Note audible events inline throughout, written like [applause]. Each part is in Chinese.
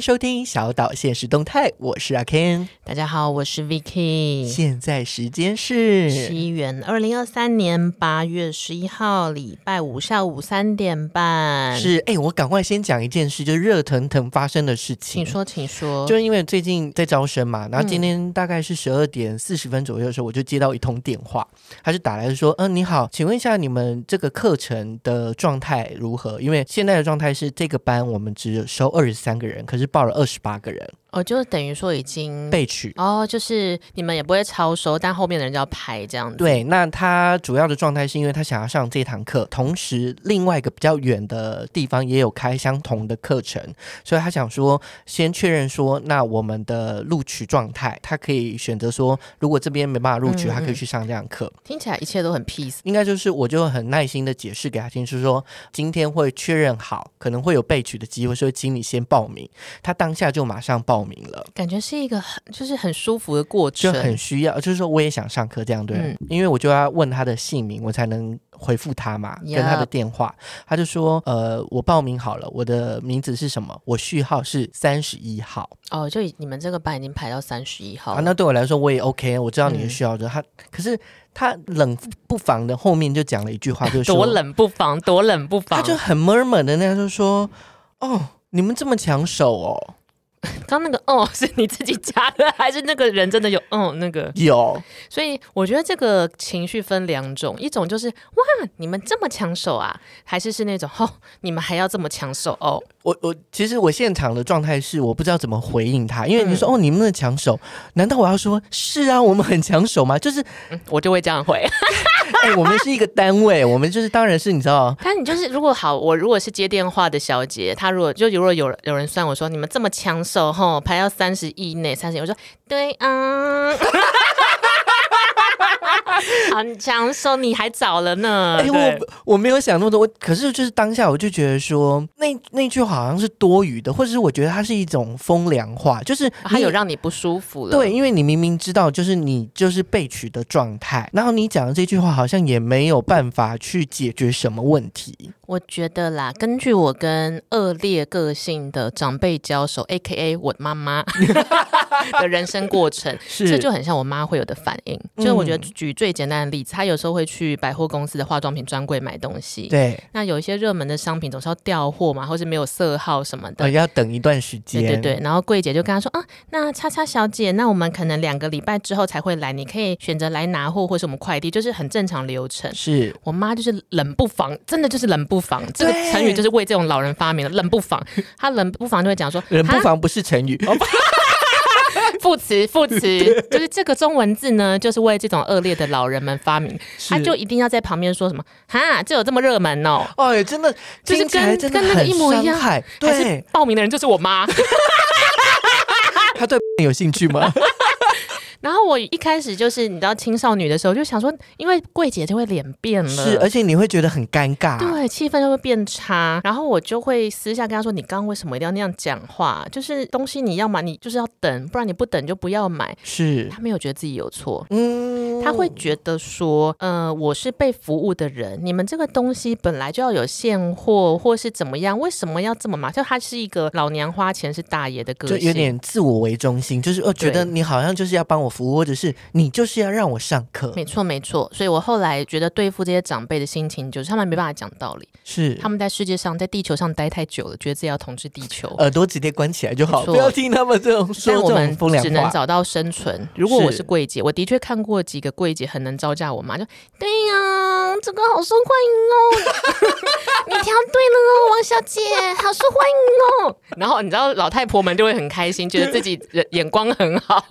收听小岛现实动态，我是阿 Ken。大家好，我是 Vicky。现在时间是西元二零二三年八月十一号，礼拜五下午三点半。是，哎，我赶快先讲一件事，就是热腾腾发生的事情。请说，请说。就是因为最近在招生嘛，然后今天大概是十二点四十分左右的时候，我就接到一通电话，他就打来说：“嗯、呃，你好，请问一下你们这个课程的状态如何？因为现在的状态是这个班我们只有收二十三个人。”可是报了二十八个人。哦，就等于说已经被取哦，就是你们也不会超收，但后面的人就要排这样子。对，那他主要的状态是因为他想要上这堂课，同时另外一个比较远的地方也有开相同的课程，所以他想说先确认说，那我们的录取状态，他可以选择说，如果这边没办法录取，嗯嗯，他可以去上这堂课。听起来一切都很 peace，应该就是我就很耐心的解释给他听，就是说今天会确认好，可能会有被取的机会，所以请你先报名。他当下就马上报。报名了，感觉是一个很就是很舒服的过程，就很需要，就是说我也想上课这样对，嗯、因为我就要问他的姓名，我才能回复他嘛跟他的电话，他就说呃，我报名好了，我的名字是什么？我序号是三十一号。哦，就你们这个班已经排到三十一号啊，那对我来说我也 OK，我知道你的序号，就、嗯、他，可是他冷不防的后面就讲了一句话，就是说 [laughs] 多冷不防，多冷不防，他就很 murmur 的那样就说，哦，你们这么抢手哦。[laughs] 刚那个哦，是你自己加的，还是那个人真的有哦？那个有，所以我觉得这个情绪分两种，一种就是哇，你们这么抢手啊，还是是那种哦，你们还要这么抢手哦？我我其实我现场的状态是我不知道怎么回应他，因为你说、嗯、哦，你们的抢手，难道我要说是啊，我们很抢手吗？就是、嗯、我就会这样回。[laughs] 哎、欸，我们是一个单位，我们就是当然是你知道，但你就是如果好，我如果是接电话的小姐，她如果就如果有有人算我说你们这么抢手吼，排到三十以内三十，我说对啊。[laughs] 很抢手，你还早了呢。哎、欸，我我没有想那么多，我可是就是当下我就觉得说，那那句好像是多余的，或者是我觉得它是一种风凉话，就是它有让你不舒服了。对，因为你明明知道就是你就是被取的状态，然后你讲的这句话好像也没有办法去解决什么问题。我觉得啦，根据我跟恶劣个性的长辈交手，A.K.A. 我妈妈 [laughs] 的人生过程，是这就很像我妈会有的反应。嗯、就是我觉得举最简单的例子，她有时候会去百货公司的化妆品专柜买东西，对，那有一些热门的商品总是要调货嘛，或是没有色号什么的，哦、要等一段时间。对对对，然后柜姐就跟她说啊，那叉叉小姐，那我们可能两个礼拜之后才会来，你可以选择来拿货，或是我们快递，就是很正常流程。是我妈就是冷不防，真的就是冷不。不防这个成语就是为这种老人发明的。冷不防，他冷不防就会讲说，冷不防不是成语，[laughs] 副词副词，就是这个中文字呢，就是为这种恶劣的老人们发明。他就一定要在旁边说什么哈，这有这么热门哦？哎，真的就是跟跟那个一模一样。对，报名的人就是我妈。[laughs] 他对 [laughs] 有兴趣吗？然后我一开始就是你知道青少女的时候，就想说，因为柜姐就会脸变了，是，而且你会觉得很尴尬，对，气氛就会变差。然后我就会私下跟他说：“你刚刚为什么一定要那样讲话？就是东西你要买，你就是要等，不然你不等就不要买。”是，他没有觉得自己有错，嗯，他会觉得说：“呃，我是被服务的人，你们这个东西本来就要有现货，或是怎么样？为什么要这么麻？就他是一个老娘花钱是大爷的个性，就有点自我为中心，就是我觉得你好像就是要帮我。”服务，或者是你就是要让我上课，没错没错。所以我后来觉得对付这些长辈的心情，就是他们没办法讲道理，是他们在世界上，在地球上待太久了，觉得自己要统治地球，耳朵直接关起来就好，错不要听他们这种说。我们只能找到生存。如果我是柜姐，我的确看过几个柜姐很能招架我妈，就对呀，这个好受欢迎哦，[laughs] 你挑对了哦，王小姐，好受欢迎哦。然后你知道老太婆们就会很开心，觉得自己眼光很好。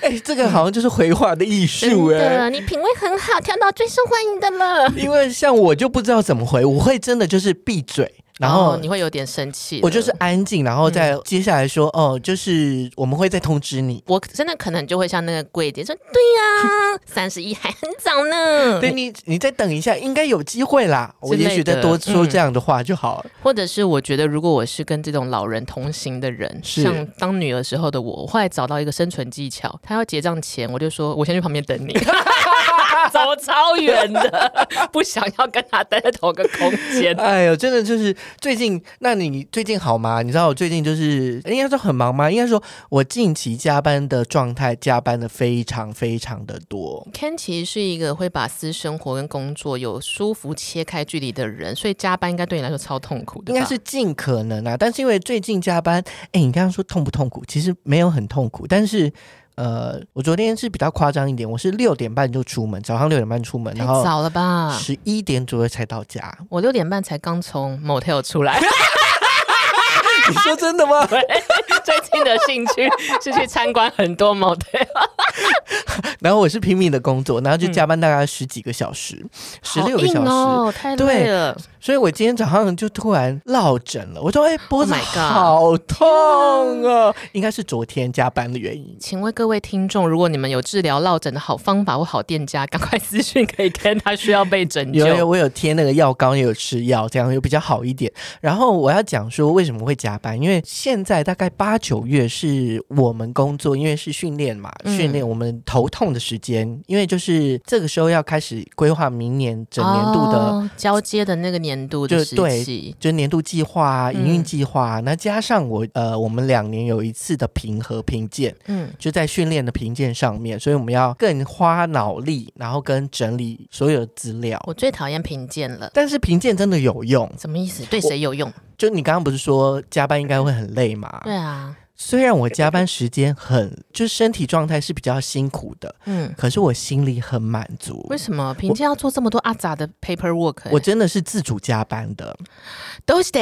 哎、欸，这个好像就是回话的艺术哎，你品味很好，挑到最受欢迎的了。因为像我就不知道怎么回，我会真的就是闭嘴。然后、哦、你会有点生气，我就是安静，然后再接下来说，嗯、哦，就是我们会再通知你。我真的可能就会像那个柜姐说，对呀、啊，[laughs] 三十一还很早呢。对你，你再等一下，应该有机会啦。我也许再多说这样的话就好了。嗯、或者是我觉得，如果我是跟这种老人同行的人，是像当女儿时候的我，我后来找到一个生存技巧，他要结账前，我就说我先去旁边等你。[laughs] 走超远的，[laughs] 不想要跟他待在同个空间。哎呦，真的就是最近，那你最近好吗？你知道我最近就是应该说很忙吗？应该说我近期加班的状态，加班的非常非常的多。Ken 其实是一个会把私生活跟工作有舒服切开距离的人，所以加班应该对你来说超痛苦的。应该是尽可能啊，但是因为最近加班，哎，你刚刚说痛不痛苦？其实没有很痛苦，但是。呃，我昨天是比较夸张一点，我是六点半就出门，早上六点半出门，然后早了吧？十一点左右才到家。我六点半才刚从 motel 出来。[laughs] [laughs] 你说真的吗？[laughs] 最近的兴趣 [laughs] 是去参观很多 motel。然后我是拼命的工作，然后就加班大概十几个小时，十六个小时，哦，太累了。所以我今天早上就突然落枕了，我说：“哎，脖子好痛啊！” oh、应该是昨天加班的原因。请问各位听众，如果你们有治疗落枕的好方法或好店家，赶快私讯可以跟他需要被拯救。有有，我有贴那个药膏，也有吃药，这样又比较好一点。然后我要讲说为什么会加班，因为现在大概八九月是我们工作，因为是训练嘛，训练我们头痛的时间，因为就是这个时候要开始规划明年整年度的、oh, 交接的那个年。度的就对，就年度计划啊，营运计划啊，那、嗯、加上我呃，我们两年有一次的评核评鉴，嗯，就在训练的评鉴上面，所以我们要更花脑力，然后跟整理所有的资料。我最讨厌评鉴了，但是评鉴真的有用，什么意思？对谁有用？就你刚刚不是说加班应该会很累吗？对啊。虽然我加班时间很，就是身体状态是比较辛苦的，嗯，可是我心里很满足。为什么？平时要做这么多阿杂的 paperwork？我真的是自主加班的，都是的，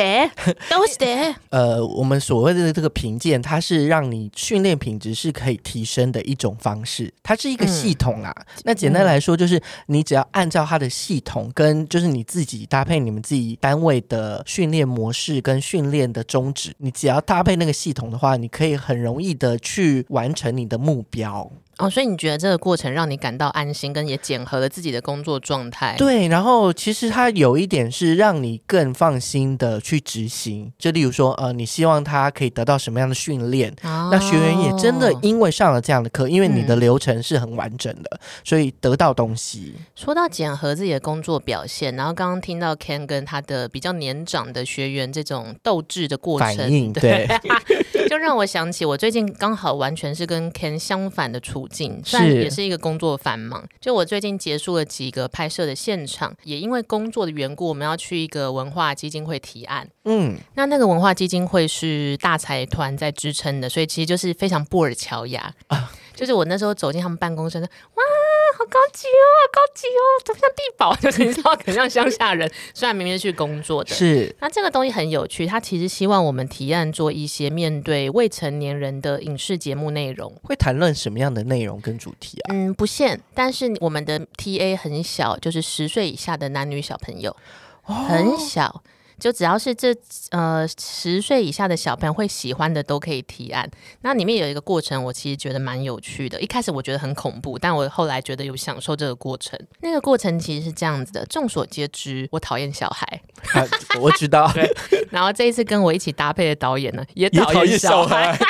都是的。[laughs] 呃，我们所谓的这个评鉴，它是让你训练品质是可以提升的一种方式，它是一个系统啊。嗯、那简单来说，就是你只要按照它的系统，跟就是你自己搭配你们自己单位的训练模式跟训练的宗旨，你只要搭配那个系统的话，你。你可以很容易的去完成你的目标。哦，所以你觉得这个过程让你感到安心，跟也检核了自己的工作状态？对，然后其实它有一点是让你更放心的去执行。就例如说，呃，你希望他可以得到什么样的训练？哦、那学员也真的因为上了这样的课，因为你的流程是很完整的，嗯、所以得到东西。说到检核自己的工作表现，然后刚刚听到 Ken 跟他的比较年长的学员这种斗志的过程，反应对，[laughs] 就让我想起我最近刚好完全是跟 Ken 相反的处境。算也是一个工作繁忙。就我最近结束了几个拍摄的现场，也因为工作的缘故，我们要去一个文化基金会提案。嗯，那那个文化基金会是大财团在支撑的，所以其实就是非常布尔乔亚啊。就是我那时候走进他们办公室，哇！[laughs] 好高级哦，好高级哦，怎么像地堡？[laughs] 就是你知道，很像乡下人。[laughs] 虽然明明是去工作的，是。那这个东西很有趣，他其实希望我们提案做一些面对未成年人的影视节目内容。会谈论什么样的内容跟主题啊？嗯，不限，但是我们的 TA 很小，就是十岁以下的男女小朋友，哦、很小。就只要是这呃十岁以下的小朋友会喜欢的都可以提案。那里面有一个过程，我其实觉得蛮有趣的。一开始我觉得很恐怖，但我后来觉得有享受这个过程。那个过程其实是这样子的：众所皆知，我讨厌小孩。[laughs] 啊、我知道。然后这一次跟我一起搭配的导演呢，也讨厌小孩。[laughs]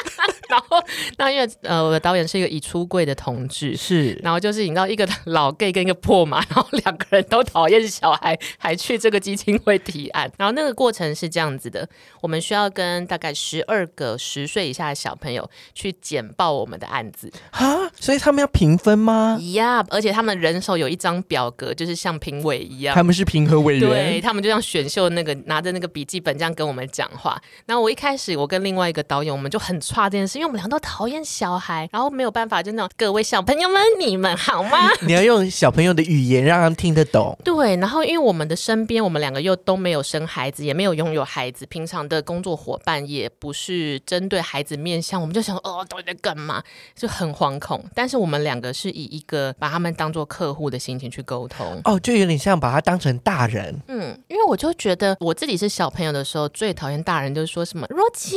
然后，那因为呃，我的导演是一个已出柜的同志，是。然后就是你知道，一个老 gay 跟一个破马，然后两个人都讨厌小孩，还去这个基金会提案。然后那个过程是这样子的：我们需要跟大概十二个十岁以下的小朋友去简报我们的案子啊，所以他们要评分吗？呀，yeah, 而且他们人手有一张表格，就是像评委一样，他们是评核委员，对，他们就像选秀那个拿着那个笔记本这样跟我们讲话。然后我一开始我跟另外一个导演，我们就很差这件事，因为我们俩都讨厌小孩，然后没有办法，就那种各位小朋友们，你们好吗？你要用小朋友的语言让他们听得懂。对，然后因为我们的身边，我们两个又都没有生孩子，也没有拥有孩子，平常的工作伙伴也不是针对孩子面向，我们就想，哦，到底在干嘛？就很惶恐。但是我们两个是以一个把他们当做客户的心情去沟通。哦，就有点像把他当成大人。嗯，因为我就觉得我自己是小朋友的时候，最讨厌大人就是说什么若琪，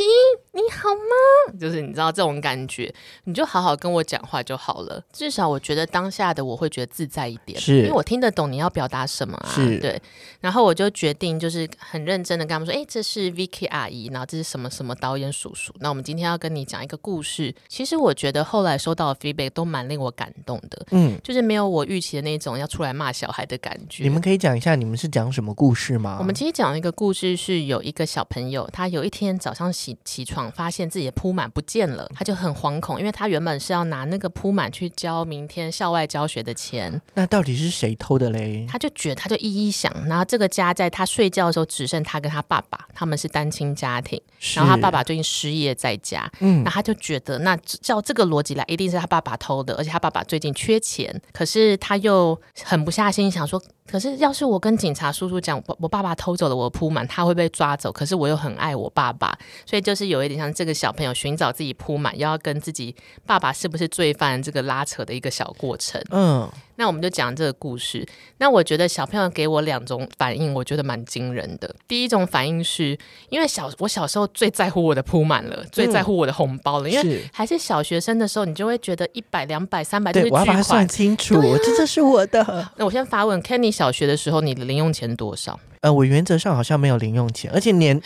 你好吗？就是。你知道这种感觉，你就好好跟我讲话就好了。至少我觉得当下的我会觉得自在一点，是因为我听得懂你要表达什么啊。是对，然后我就决定就是很认真的跟他们说，哎，这是 Vicky 阿姨，然后这是什么什么导演叔叔。那我们今天要跟你讲一个故事。其实我觉得后来收到的 feedback 都蛮令我感动的，嗯，就是没有我预期的那种要出来骂小孩的感觉。你们可以讲一下你们是讲什么故事吗？我们其实讲一个故事，是有一个小朋友，他有一天早上起起床，发现自己的铺满不见了，他就很惶恐，因为他原本是要拿那个铺满去交明天校外教学的钱。那到底是谁偷的嘞？他就觉得，他就一一想，然后这个家在他睡觉的时候只剩他跟他爸爸，他们是单亲家庭，然后他爸爸最近失业在家，嗯，那他就觉得，那照这个逻辑来，一定是他爸爸偷的，而且他爸爸最近缺钱，可是他又狠不下心，想说。可是，要是我跟警察叔叔讲，我我爸爸偷走了我的扑满，他会被抓走。可是我又很爱我爸爸，所以就是有一点像这个小朋友寻找自己铺满，又要跟自己爸爸是不是罪犯这个拉扯的一个小过程。嗯。那我们就讲这个故事。那我觉得小朋友给我两种反应，我觉得蛮惊人的。第一种反应是因为小我小时候最在乎我的铺满了，嗯、最在乎我的红包了。因为还是小学生的时候，你就会觉得一百、两百、三百都是巨款。我要把它算清楚，啊、这这是我的。那我先发问，Kenny 小学的时候，你的零用钱多少？呃，我原则上好像没有零用钱，而且连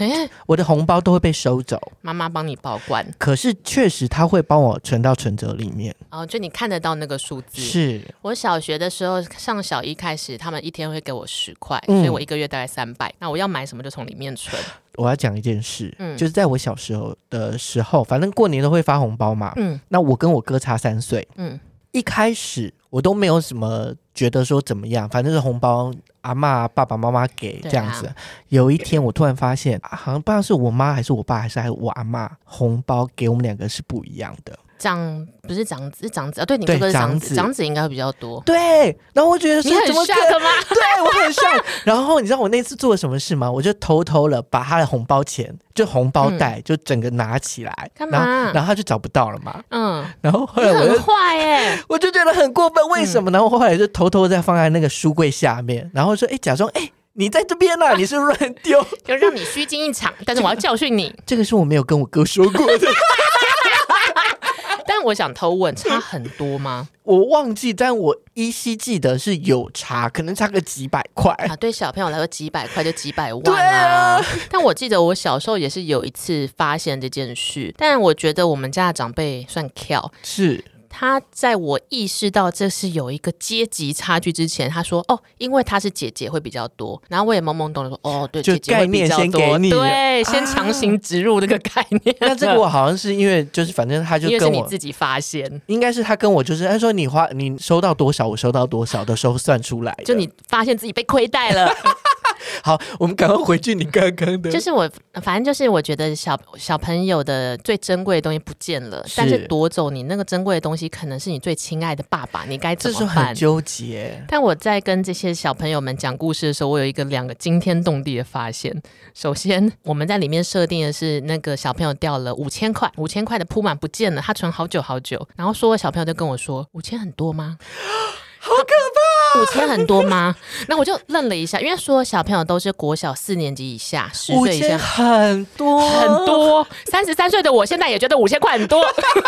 我的红包都会被收走，妈妈帮你保管。可是确实他会帮我存到存折里面。哦，就你看得到那个数字。是我小学的时候上小一开始，他们一天会给我十块，嗯、所以我一个月大概三百。那我要买什么就从里面存。我要讲一件事，嗯，就是在我小时候的时候，反正过年都会发红包嘛，嗯，那我跟我哥差三岁，嗯，一开始我都没有什么觉得说怎么样，反正是红包。阿嬷、爸爸妈妈给这样子，啊、有一天我突然发现，好像不知道是我妈还是我爸还是还是我阿嬷，红包给我们两个是不一样的。长不是长子，是长子啊？对，你哥哥是长子，长子应该会比较多。对，然后我觉得说怎么像的吗？[laughs] 对，我很帅。然后你知道我那次做了什么事吗？我就偷偷了把他的红包钱，就红包袋，就整个拿起来，干嘛？然后他就找不到了嘛。嗯。然后后来我很坏耶，[laughs] 我就觉得很过分，为什么？然后后来就偷偷再放在那个书柜下面，然后说：“哎，假装哎，你在这边呢，你是乱丢，[laughs] 就让你虚惊一场。但是我要教训你，这个是我没有跟我哥说过的。”但我想偷问，差很多吗？[laughs] 我忘记，但我依稀记得是有差，可能差个几百块啊。对小朋友来说，几百块就几百万啊。啊但我记得我小时候也是有一次发现这件事，但我觉得我们家的长辈算巧，是。他在我意识到这是有一个阶级差距之前，他说：“哦，因为他是姐姐会比较多。”然后我也懵懵懂懂说：“哦，对，姐姐会比较多。”对，先强行植入这个概念。[laughs] 那这个我好像是因为就是反正他就跟我你自己发现，应该是他跟我就是他说你花你收到多少，我收到多少的时候算出来，就你发现自己被亏待了。[laughs] 好，我们赶快回去。你刚刚的，就是我，反正就是我觉得小小朋友的最珍贵的东西不见了，是但是夺走你那个珍贵的东西，可能是你最亲爱的爸爸，你该怎么办？这是很纠结。但我在跟这些小朋友们讲故事的时候，我有一个两个惊天动地的发现。首先，我们在里面设定的是那个小朋友掉了五千块，五千块的铺满不见了，他存好久好久。然后说，小朋友就跟我说：“五千很多吗？”好可怕！五千很多吗？[laughs] 那我就愣了一下，因为说小朋友都是国小四年级以下，十岁以下很多很多。三十三岁的我现在也觉得五千块很多，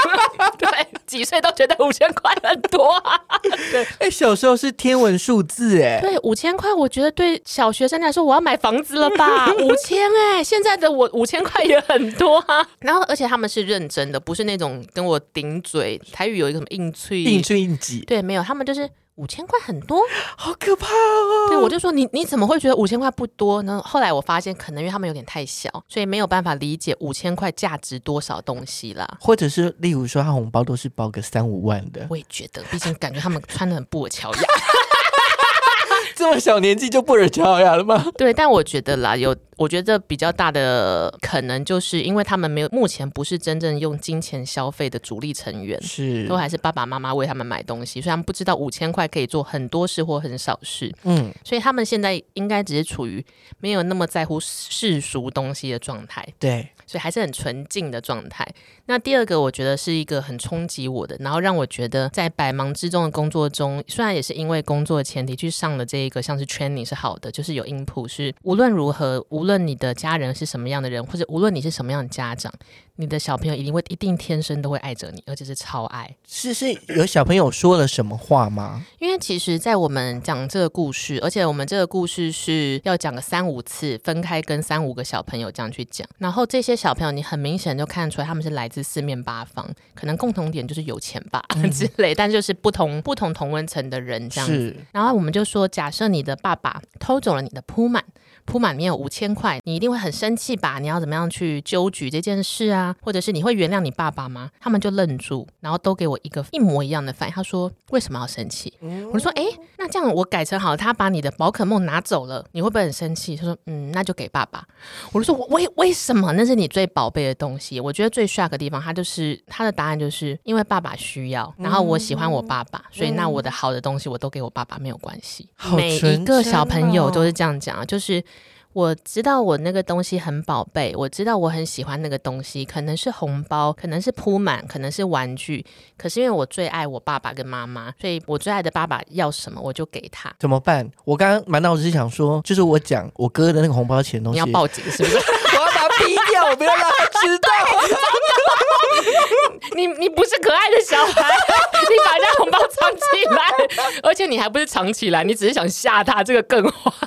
[laughs] 对，几岁都觉得五千块很多啊。[laughs] 对，哎、欸，小时候是天文数字，哎，对，五千块，我觉得对小学生来说，我要买房子了吧？五千，哎，现在的我五千块也很多啊。然后，而且他们是认真的，不是那种跟我顶嘴。台语有一个什么硬脆硬脆硬挤，对，没有，他们就是。五千块很多，好可怕哦！对，我就说你你怎么会觉得五千块不多呢？后来我发现，可能因为他们有点太小，所以没有办法理解五千块价值多少东西啦。或者是例如说，他红包都是包个三五万的。我也觉得，毕竟感觉他们穿的很布尔乔亚。[laughs] 这么小年纪就布尔乔亚了吗？[laughs] 对，但我觉得啦，有我觉得比较大的可能，就是因为他们没有目前不是真正用金钱消费的主力成员，是都还是爸爸妈妈为他们买东西，所以他们不知道五千块可以做很多事或很少事。嗯，所以他们现在应该只是处于没有那么在乎世俗东西的状态。对，所以还是很纯净的状态。那第二个，我觉得是一个很冲击我的，然后让我觉得在百忙之中的工作中，虽然也是因为工作前提去上了这一个像是 training 是好的，就是有 input，是无论如何，无论你的家人是什么样的人，或者无论你是什么样的家长，你的小朋友一定会一定天生都会爱着你，而且是超爱。是是有小朋友说了什么话吗？因为其实，在我们讲这个故事，而且我们这个故事是要讲个三五次，分开跟三五个小朋友这样去讲。然后这些小朋友，你很明显就看出来他们是来自四面八方，可能共同点就是有钱吧、嗯、[laughs] 之类，但就是不同不同同温层的人这样子。然后我们就说，假设你的爸爸偷走了你的铺满。铺满里面有五千块，你一定会很生气吧？你要怎么样去纠举这件事啊？或者是你会原谅你爸爸吗？他们就愣住，然后都给我一个一模一样的反应。他说：“为什么要生气？”嗯、我说：“哎，那这样我改成好，他把你的宝可梦拿走了，你会不会很生气？”他说：“嗯，那就给爸爸。”我就说：“为为什么？那是你最宝贝的东西。”我觉得最 shock 的地方，他就是他的答案就是因为爸爸需要，然后我喜欢我爸爸，嗯、所以那我的好的东西我都给我爸爸，没有关系。哦、每一个小朋友都是这样讲啊，就是。我知道我那个东西很宝贝，我知道我很喜欢那个东西，可能是红包，可能是铺满，可能是玩具。可是因为我最爱我爸爸跟妈妈，所以我最爱的爸爸要什么我就给他。怎么办？我刚刚满脑子是想说，就是我讲我哥的那个红包钱东西，你要报警是不是？[laughs] 我要把他逼掉，我不要让他知道。你你不是可爱的小孩，你把人家红包藏起来，而且你还不是藏起来，你只是想吓他，这个更坏。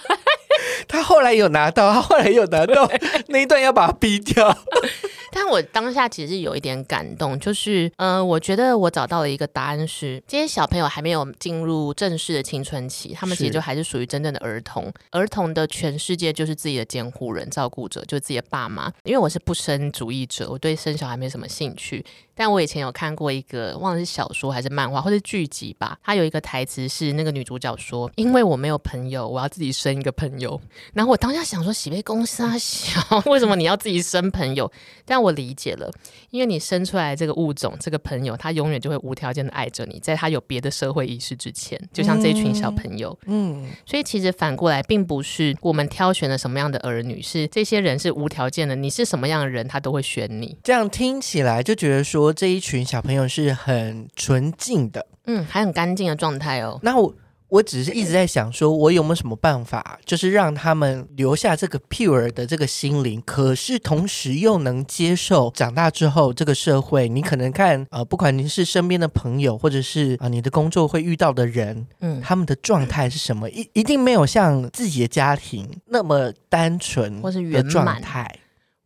他后来有拿到，他后来有拿到 [laughs] 那一段要把他逼掉。[laughs] 但我当下其实有一点感动，就是，呃，我觉得我找到了一个答案是，这些小朋友还没有进入正式的青春期，他们其实就还是属于真正的儿童。儿童的全世界就是自己的监护人、照顾者，就是自己的爸妈。因为我是不生主义者，我对生小孩没什么兴趣。但我以前有看过一个，忘了是小说还是漫画或者剧集吧，它有一个台词是那个女主角说：“因为我没有朋友，我要自己生一个朋友。”然后我当下想说：“喜被公司啊小，为什么你要自己生朋友？”但我理解了，因为你生出来这个物种，这个朋友，他永远就会无条件的爱着你，在他有别的社会意识之前，就像这群小朋友，嗯，嗯，所以其实反过来，并不是我们挑选了什么样的儿女，是这些人是无条件的，你是什么样的人，他都会选你。这样听起来就觉得说，这一群小朋友是很纯净的，嗯，还很干净的状态哦。那我。我只是一直在想，说我有没有什么办法，就是让他们留下这个 pure 的这个心灵，可是同时又能接受长大之后这个社会。你可能看，呃，不管您是身边的朋友，或者是啊、呃、你的工作会遇到的人，嗯，他们的状态是什么？一一定没有像自己的家庭那么单纯或是圆满态。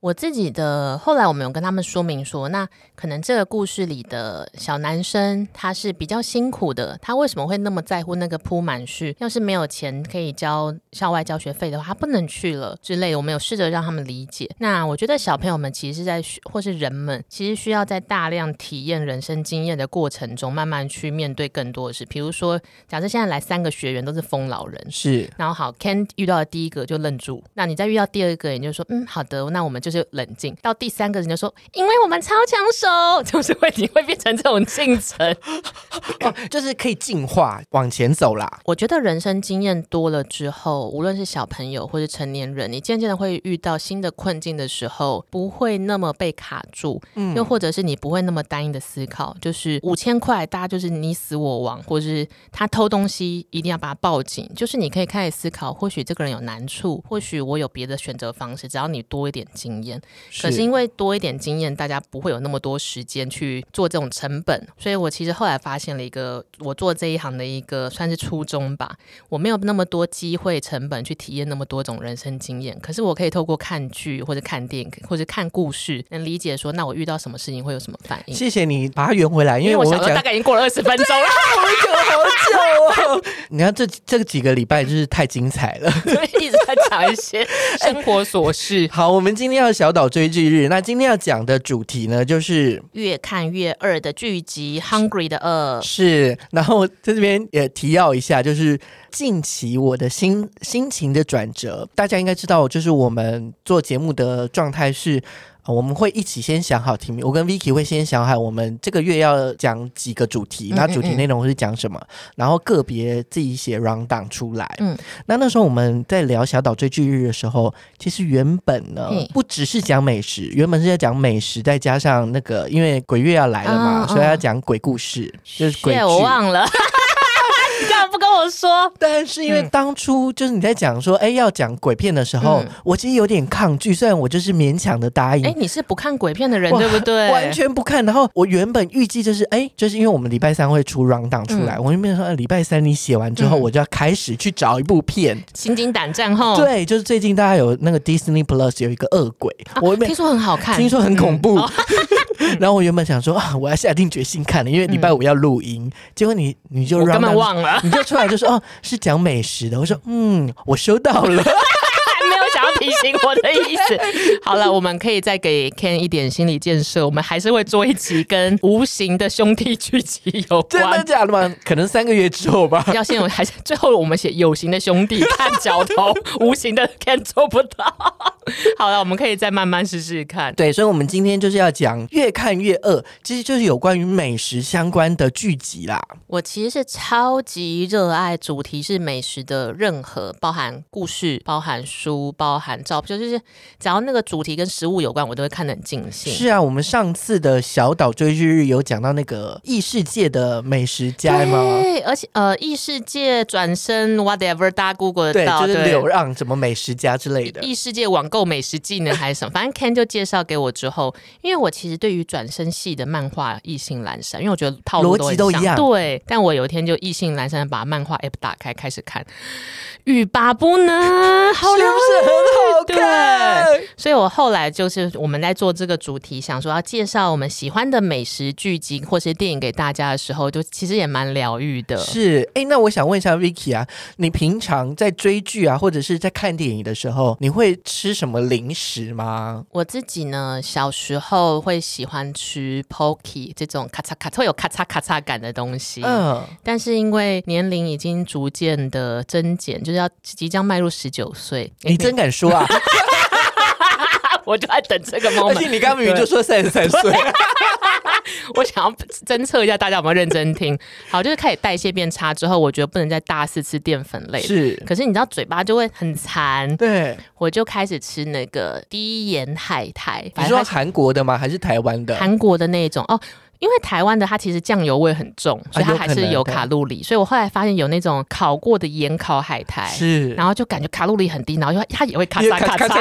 我自己的后来，我们有跟他们说明说，那可能这个故事里的小男生他是比较辛苦的，他为什么会那么在乎那个铺满序？要是没有钱可以交校外教学费的话，他不能去了之类的。我们有试着让他们理解。那我觉得小朋友们其实是在或是人们其实需要在大量体验人生经验的过程中，慢慢去面对更多的事。比如说，假设现在来三个学员都是疯老人，是，然后好，Ken 遇到的第一个就愣住，那你再遇到第二个，你就说，嗯，好的，那我们就。就冷静到第三个人就说，因为我们超抢手，就是会你会变成这种进程，[laughs] 哦，就是可以进化往前走啦。我觉得人生经验多了之后，无论是小朋友或是成年人，你渐渐的会遇到新的困境的时候，不会那么被卡住，嗯，又或者是你不会那么单一的思考，就是五千块，大家就是你死我亡，或者是他偷东西一定要把他报警，就是你可以开始思考，或许这个人有难处，或许我有别的选择方式，只要你多一点经验。可是因为多一点经验，大家不会有那么多时间去做这种成本，所以我其实后来发现了一个我做这一行的一个算是初衷吧。我没有那么多机会成本去体验那么多种人生经验，可是我可以透过看剧或者看电影或者看故事，能理解说那我遇到什么事情会有什么反应。谢谢你把它圆回来，因为我想说大概已经过了二十分钟了，好久好久哦。[laughs] 你看这这几个礼拜就是太精彩了，[laughs] 一直在讲一些生活琐事。[laughs] 好，我们今天要小岛追剧日，那今天要讲的主题呢，就是越看越饿的剧集《Hungry 的饿》是。然后在这边也提要一下，就是近期我的心心情的转折，大家应该知道，就是我们做节目的状态是。我们会一起先想好题目，我跟 Vicky 会先想好我们这个月要讲几个主题，那主题内容是讲什么，嗯嗯嗯，然后个别自己写 round down 出来。嗯，那那时候我们在聊小岛追剧日的时候，其实原本呢不只是讲美食，原本是在讲美食，再加上那个因为鬼月要来了嘛，所以要讲鬼故事，就是鬼剧。我忘了。[laughs] 不跟我说？但是因为当初就是你在讲说，哎、嗯，要讲鬼片的时候，嗯、我其实有点抗拒，虽然我就是勉强的答应。哎，你是不看鬼片的人对不对？完全不看。然后我原本预计就是，哎，就是因为我们礼拜三会出 rundown 出来，嗯、我原本说，礼拜三你写完之后，嗯、我就要开始去找一部片，心惊胆战后。对，就是最近大家有那个 Disney Plus 有一个恶鬼，啊、我听说很好看，听说很恐怖。嗯 [laughs] 哦、然后我原本想说啊，我要下定决心看了，因为礼拜五要录音。嗯、结果你你就让他们忘了，你就出来就说哦，是讲美食的。我说嗯，我收到了。提醒我的意思。[laughs] 好了，我们可以再给 Ken 一点心理建设。我们还是会做一集跟无形的兄弟剧集有关。真的假的吗？可能三个月之后吧。[laughs] 要先有，还是最后我们写有形的兄弟看脚头，无形的 Ken 做不到。[laughs] 好了，我们可以再慢慢试试看。对，所以，我们今天就是要讲越看越饿，其实就是有关于美食相关的剧集啦。我其实是超级热爱主题是美食的任何，包含故事，包含书，包含。照片就是，只要那个主题跟食物有关，我都会看得很尽兴。是啊，我们上次的小岛追剧日有讲到那个异世界的美食家吗？对，而且呃，异世界转身 whatever，大家 Google 得到，就是流浪什么美食家之类的。异世界网购美食技能还是什么？反正 Ken 就介绍给我之后，因为我其实对于转身系的漫画异性阑珊，因为我觉得套路逻辑都一样。对，但我有一天就异性阑珊把漫画 app 打开开始看，欲罢不能，好是不是很好？对，所以我后来就是我们在做这个主题，想说要介绍我们喜欢的美食剧集或是电影给大家的时候，就其实也蛮疗愈的。是，哎，那我想问一下 Vicky 啊，你平常在追剧啊，或者是在看电影的时候，你会吃什么零食吗？我自己呢，小时候会喜欢吃 Pocky 这种咔嚓咔嚓会有咔嚓咔嚓感的东西。嗯，但是因为年龄已经逐渐的增减，就是要即将迈入十九岁，你真敢说啊？[laughs] 我就在等这个 moment。而且你刚刚明明就说三十三岁，[laughs] 我想要侦测一下大家有没有认真听。好，就是开始代谢变差之后，我觉得不能再大肆吃淀粉类。是，可是你知道嘴巴就会很馋。对，我就开始吃那个低盐海苔。你说韩国的吗？还是台湾的？韩国的那种哦，因为台湾的它其实酱油味很重，所以它还是有卡路里。所以我后来发现有那种烤过的盐烤海苔，是，然后就感觉卡路里很低，然后它也会咔嚓咔嚓。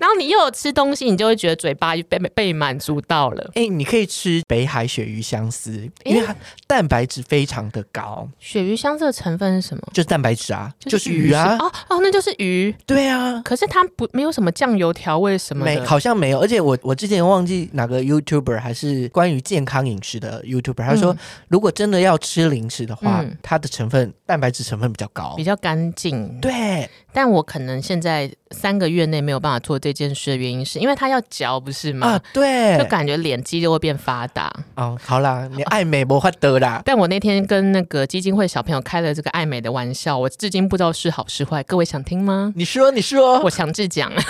然后你又有吃东西，你就会觉得嘴巴被被满足到了。哎，你可以吃北海鳕鱼香丝，因为它蛋白质非常的高。鳕鱼香丝的成分是什么？就是蛋白质啊，就是鱼啊。哦哦，那就是鱼。对啊，可是它不没有什么酱油调味什么的，没好像没有。而且我我之前忘记哪个 YouTuber 还是关于健康饮食的 YouTuber，他说如果真的要吃零食的话，它的成分蛋白质成分比较高，比较干净。对，但我可能现在三个月内没有办法做。这件事的原因是因为他要嚼，不是吗？啊，对，就感觉脸肌就会变发达。哦，好啦，你爱美没法得啦。[laughs] 但我那天跟那个基金会小朋友开了这个爱美的玩笑，我至今不知道是好是坏。各位想听吗？你说，你说，我强制讲。[laughs]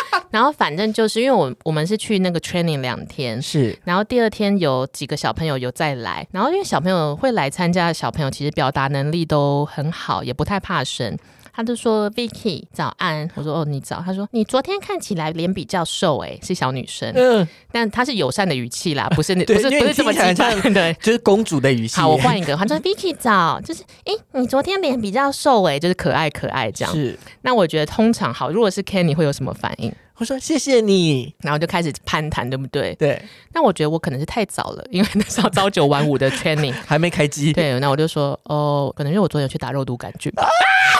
[laughs] 然后反正就是因为我我们是去那个 training 两天，是，然后第二天有几个小朋友有再来，然后因为小朋友会来参加的小朋友其实表达能力都很好，也不太怕生。他就说：“Vicky，早安。”我说：“哦，你早。”他说：“你昨天看起来脸比较瘦，哎，是小女生。”嗯，但他是友善的语气啦，不是那 [laughs] 不是不是这么激动，对，就是公主的语气。好，我换一个，他说：“Vicky，早，就是哎，你昨天脸比较瘦，哎，就是可爱可爱这样。”是。那我觉得通常好，如果是 Ken，你会有什么反应？我说：“谢谢你。”然后就开始攀谈，对不对？对。那我觉得我可能是太早了，[laughs] 因为那时候朝九晚五的 training [laughs] 还没开机。对，那我就说：“哦，可能因为我昨天有去打肉毒杆菌吧。”这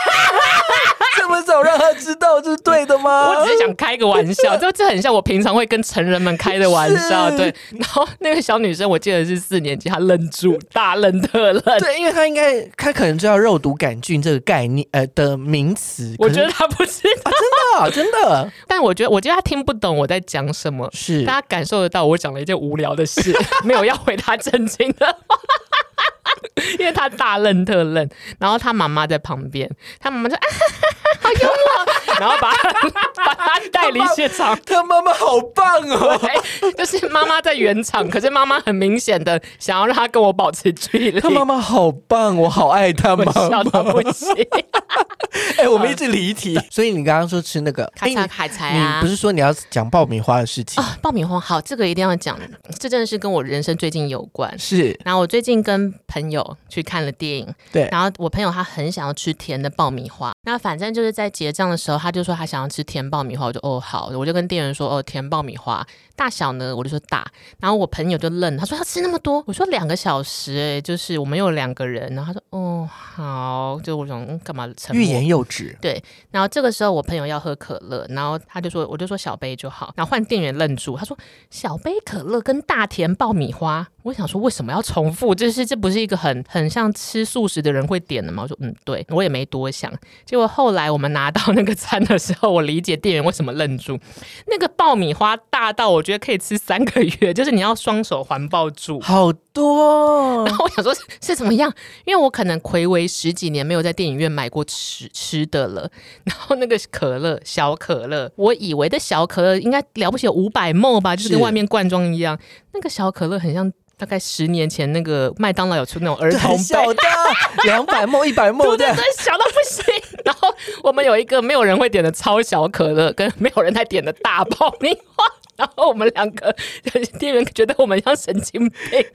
么早让他知道这是对的吗？[laughs] 我只是想开个玩笑，就 [laughs] 这很像我平常会跟成人们开的玩笑。对，然后那个小女生，我记得是四年级，她愣住，大愣特愣。[laughs] 对，因为她应该，她可能知道肉毒杆菌这个概念，呃的名词。我觉得她不知道，啊，真的，真的。但我觉得，我觉得她听不懂我在讲什么，是大家感受得到我讲了一件无聊的事，没有要回答正经的话。[laughs] 因为他大愣特愣，然后他妈妈在旁边，他妈妈说：“啊哈哈，好幽默。”然后把他把他带离现场。他妈妈好棒哦，就是妈妈在原场，可是妈妈很明显的想要让他跟我保持距离。他妈妈好棒，我好爱他妈妈，笑到不行。[laughs] 哎、欸，我们一直离题，[laughs] 所以你刚刚说吃那个咔嚓海苔啊，你不是说你要讲爆米花的事情啊？爆米花好，这个一定要讲，这真的是跟我人生最近有关。是，然后我最近跟朋友去看了电影，对，然后我朋友他很想要吃甜的爆米花，那反正就是在结账的时候，他就说他想要吃甜爆米花，我就哦好，我就跟店员说哦甜爆米花。大小呢，我就说大，然后我朋友就愣，他说他吃那么多，我说两个小时哎、欸，就是我们有两个人，然后他说哦好，就我想、嗯、干嘛沉默？欲言又止，对，然后这个时候我朋友要喝可乐，然后他就说我就说小杯就好，然后换店员愣住，他说小杯可乐跟大甜爆米花。我想说，为什么要重复？就是这不是一个很很像吃素食的人会点的吗？我说，嗯，对，我也没多想。结果后来我们拿到那个餐的时候，我理解店员为什么愣住。那个爆米花大到我觉得可以吃三个月，就是你要双手环抱住，好多。然后我想说，是怎么样？因为我可能睽违十几年没有在电影院买过吃吃的了。然后那个可乐，小可乐，我以为的小可乐应该了不起有五百 ml 吧，就是跟外面罐装一样。那个小可乐很像。大概十年前，那个麦当劳有出那种儿童小的，[laughs] 两百梦一百梦对对，小到不行。然后我们有一个没有人会点的超小可乐，跟没有人在点的大爆米花。然后我们两个店员觉得我们像神经病，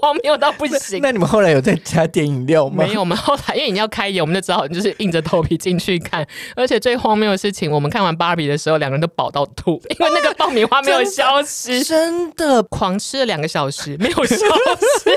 荒谬到不行。那你们后来有在加点饮料吗？没有，我们后来因为你要开演，我们就只好就是硬着头皮进去看。而且最荒谬的事情，我们看完芭比的时候，两个人都饱到吐，[laughs] 因为那个爆米花没有消失，真的狂吃了两个小时没有消失，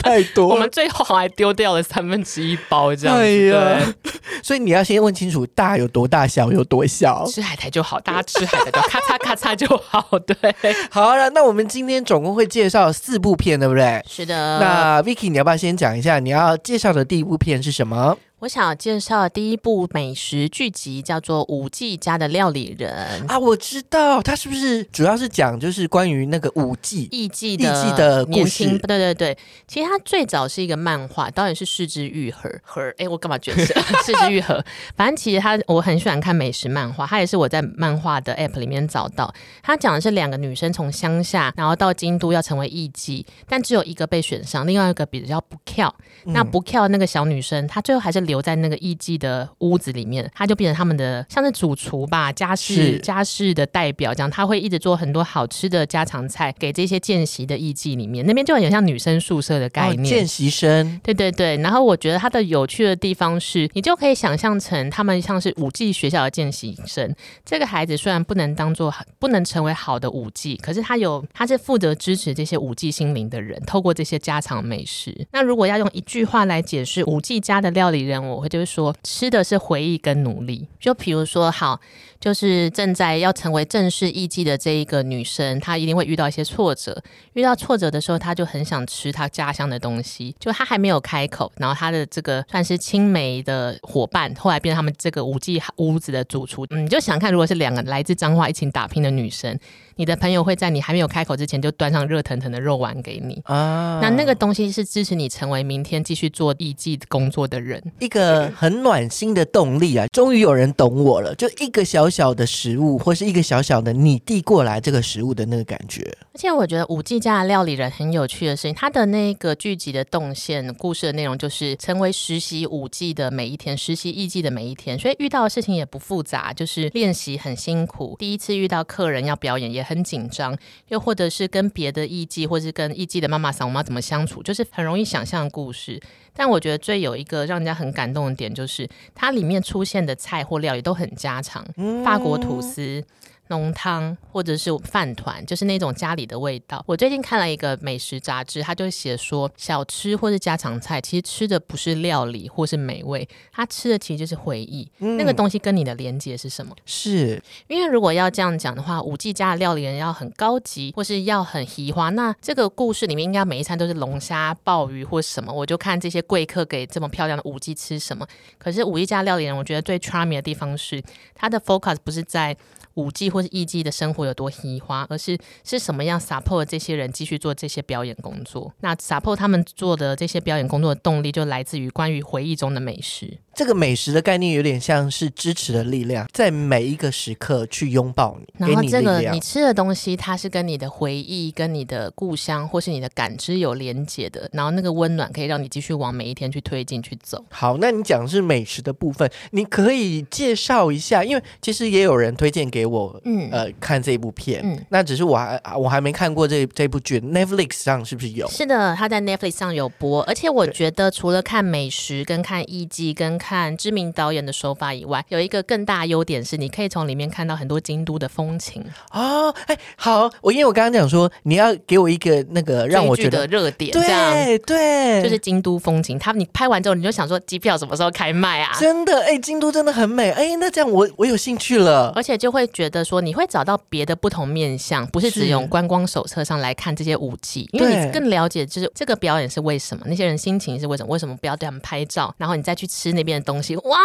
太多。我们最后还丢掉了三分之一包这样子。哎呀，所以你要先问清楚大有多大，小有多小。吃海苔就好，大家吃海苔就咔嚓咔嚓就好。对，好了，那我们今天总共会介绍四部片，对不对？是的。那 Vicky，你要不要先讲一下你要介绍的第一部片是什么？我想要介绍的第一部美食剧集叫做《五 G 家的料理人》啊，我知道它是不是主要是讲就是关于那个五 G 艺伎艺伎的故事？对对对，其实它最早是一个漫画，导演是是枝裕和和，哎，我干嘛觉得是是枝裕和？反正其实他我很喜欢看美食漫画，他也是我在漫画的 App 里面找到。他讲的是两个女生从乡下然后到京都要成为艺伎，但只有一个被选上，另外一个比较不跳。那不跳那个小女生，她最后还是留。留在那个艺妓的屋子里面，他就变成他们的像是主厨吧，家事家事的代表这样，他会一直做很多好吃的家常菜给这些见习的艺妓里面，那边就很像女生宿舍的概念。哦、见习生，对对对。然后我觉得他的有趣的地方是，你就可以想象成他们像是舞技学校的见习生。这个孩子虽然不能当做不能成为好的舞技，可是他有他是负责支持这些舞技心灵的人，透过这些家常美食。那如果要用一句话来解释舞技家的料理人，我会就是说，吃的是回忆跟努力。就比如说，好，就是正在要成为正式艺妓的这一个女生，她一定会遇到一些挫折。遇到挫折的时候，她就很想吃她家乡的东西。就她还没有开口，然后她的这个算是青梅的伙伴，后来变成他们这个舞伎屋子的主厨。嗯，你就想看，如果是两个来自彰化一起打拼的女生。你的朋友会在你还没有开口之前就端上热腾腾的肉丸给你啊！那那个东西是支持你成为明天继续做艺伎工作的人，一个很暖心的动力啊！终于有人懂我了，就一个小小的食物，或是一个小小的你递过来这个食物的那个感觉。而且我觉得舞伎家的料理人很有趣的事情，他的那个剧集的动线故事的内容就是成为实习舞伎的每一天，实习艺伎的每一天，所以遇到的事情也不复杂，就是练习很辛苦，第一次遇到客人要表演也。很紧张，又或者是跟别的艺伎，或是跟艺伎的妈妈桑，我妈怎么相处，就是很容易想象的故事。但我觉得最有一个让人家很感动的点，就是它里面出现的菜或料也都很家常，法国吐司。浓汤或者是饭团，就是那种家里的味道。我最近看了一个美食杂志，他就写说，小吃或是家常菜，其实吃的不是料理或是美味，他吃的其实就是回忆。嗯、那个东西跟你的连接是什么？是因为如果要这样讲的话，五 G 家的料理人要很高级，或是要很喜欢，那这个故事里面应该每一餐都是龙虾、鲍鱼或什么。我就看这些贵客给这么漂亮的五 G 吃什么。可是五 G 家料理人，我觉得最 charming 的地方是，他的 focus 不是在。舞技或是艺伎的生活有多稀花，而是是什么样 support 这些人继续做这些表演工作？那 support 他们做的这些表演工作的动力，就来自于关于回忆中的美食。这个美食的概念有点像是支持的力量，在每一个时刻去拥抱你，然后这个你，你吃的东西，它是跟你的回忆、跟你的故乡或是你的感知有连结的，然后那个温暖可以让你继续往每一天去推进去走。好，那你讲的是美食的部分，你可以介绍一下，因为其实也有人推荐给我，嗯，呃，看这部片，嗯，那只是我还我还没看过这这部剧，Netflix 上是不是有？是的，它在 Netflix 上有播，而且我觉得除了看美食、跟看艺伎、跟看知名导演的手法以外，有一个更大优点是，你可以从里面看到很多京都的风情哦。哎，好，我因为我刚刚讲说你要给我一个那个让我觉得热点，对这样对，就是京都风情。他你拍完之后，你就想说机票什么时候开卖啊？真的，哎，京都真的很美，哎，那这样我我有兴趣了，而且就会觉得说你会找到别的不同面向，不是只用观光手册上来看这些舞伎，因为你更了解就是这个表演是为什么，那些人心情是为什么，为什么不要对他们拍照，然后你再去吃那边的东西，哇，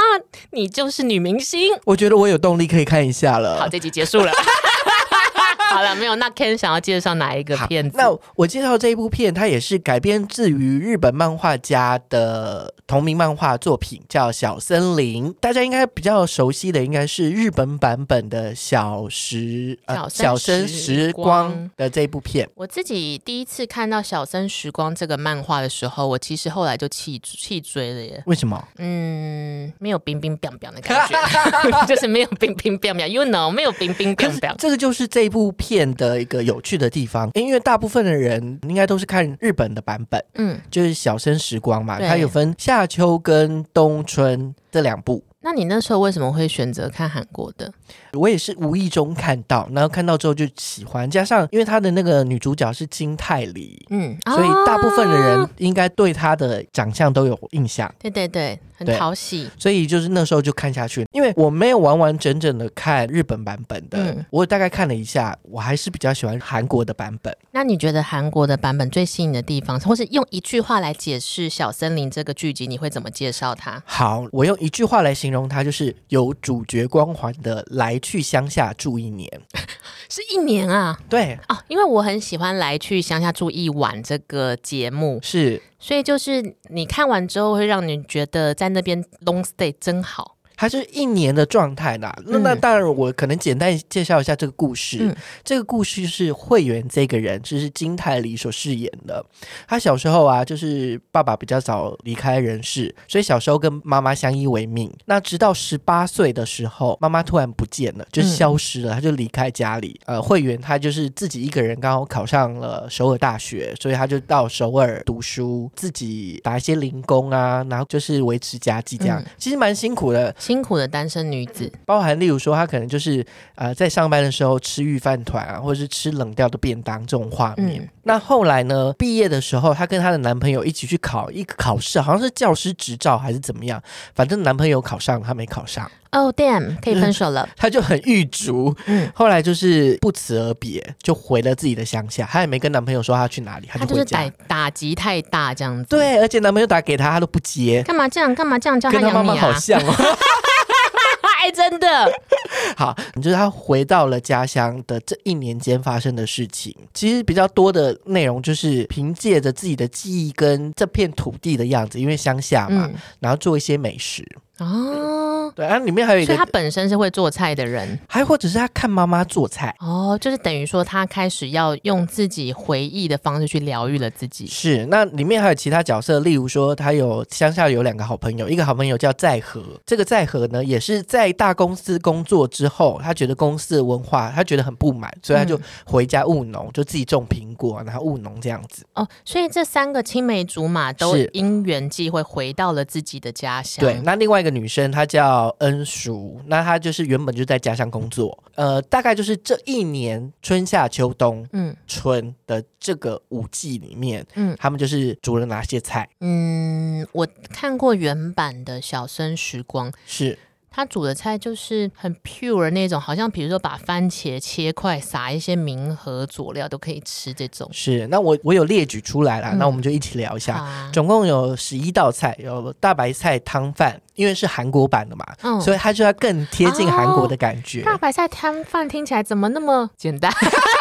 你就是女明星。我觉得我有动力可以看一下了。好，这集结束了。[laughs] [laughs] 好了，没有。那 Ken 想要介绍哪一个片子？那我介绍这一部片，它也是改编自于日本漫画家的同名漫画作品，叫《小森林》。大家应该比较熟悉的，应该是日本版本的小时《呃、小森时光》的这一部片。我自己第一次看到《小森时光》这个漫画的时候，我其实后来就弃弃追了耶。为什么？嗯，没有冰冰冰冰的感觉，[laughs] 就是没有冰冰冰冰，You know，没有冰冰冰冰。这个就是这一部。片的一个有趣的地方，因为大部分的人应该都是看日本的版本，嗯，就是《小生时光》嘛，它有分夏秋跟冬春这两部。那你那时候为什么会选择看韩国的？我也是无意中看到，然后看到之后就喜欢，加上因为他的那个女主角是金泰梨，嗯，所以大部分的人应该对她的长相都有印象。对对对，很讨喜。所以就是那时候就看下去，因为我没有完完整整的看日本版本的，嗯，我大概看了一下，我还是比较喜欢韩国的版本。那你觉得韩国的版本最吸引的地方，或是用一句话来解释《小森林》这个剧集，你会怎么介绍它？好，我用一句话来形容。它就是有主角光环的，来去乡下住一年，[laughs] 是一年啊？对哦，因为我很喜欢来去乡下住一晚这个节目，是，所以就是你看完之后会让你觉得在那边 long stay 真好。它是一年的状态啦，那那当然，我可能简单介绍一下这个故事。嗯、这个故事是会员这个人，就是金泰梨所饰演的。他小时候啊，就是爸爸比较早离开人世，所以小时候跟妈妈相依为命。那直到十八岁的时候，妈妈突然不见了，就消失了，他就离开家里。呃，会员他就是自己一个人，刚好考上了首尔大学，所以他就到首尔读书，自己打一些零工啊，然后就是维持家计这样。嗯、其实蛮辛苦的。辛苦的单身女子，包含例如说，她可能就是呃，在上班的时候吃御饭团啊，或者是吃冷掉的便当这种画面。嗯、那后来呢，毕业的时候，她跟她的男朋友一起去考一个考试，好像是教师执照还是怎么样，反正男朋友考上，她没考上。哦、oh，damn，可以分手了。[laughs] 他就很郁卒，嗯，后来就是不辞而别，就回了自己的乡下。她也没跟男朋友说她去哪里，她就回家。就是打打击太大这样子。对，而且男朋友打给她，她都不接。干嘛这样？干嘛这样叫她养你啊？跟她妈妈好像哦。[laughs] 哎，真的 [laughs] 好，你就是他回到了家乡的这一年间发生的事情，其实比较多的内容就是凭借着自己的记忆跟这片土地的样子，因为乡下嘛，嗯、然后做一些美食。哦，对啊，里面还有一个，所以他本身是会做菜的人，还或者是他看妈妈做菜哦，就是等于说他开始要用自己回忆的方式去疗愈了自己。是，那里面还有其他角色，例如说他有乡下有两个好朋友，一个好朋友叫在和，这个在和呢也是在大公司工作之后，他觉得公司的文化他觉得很不满，所以他就回家务农，嗯、就自己种苹果，然后务农这样子。哦，所以这三个青梅竹马都因缘际会回到了自己的家乡。对，那另外一个。女生她叫恩淑，那她就是原本就在家乡工作，呃，大概就是这一年春夏秋冬，嗯，春的这个五季里面，嗯，他们就是煮了哪些菜？嗯，我看过原版的小生时光，是。他煮的菜就是很 pure 那种，好像比如说把番茄切块，撒一些明和佐料都可以吃这种。是，那我我有列举出来了，嗯、那我们就一起聊一下。啊、总共有十一道菜，有大白菜汤饭，因为是韩国版的嘛，嗯、所以它就要更贴近韩国的感觉。哦、大白菜汤饭听起来怎么那么简单？[laughs]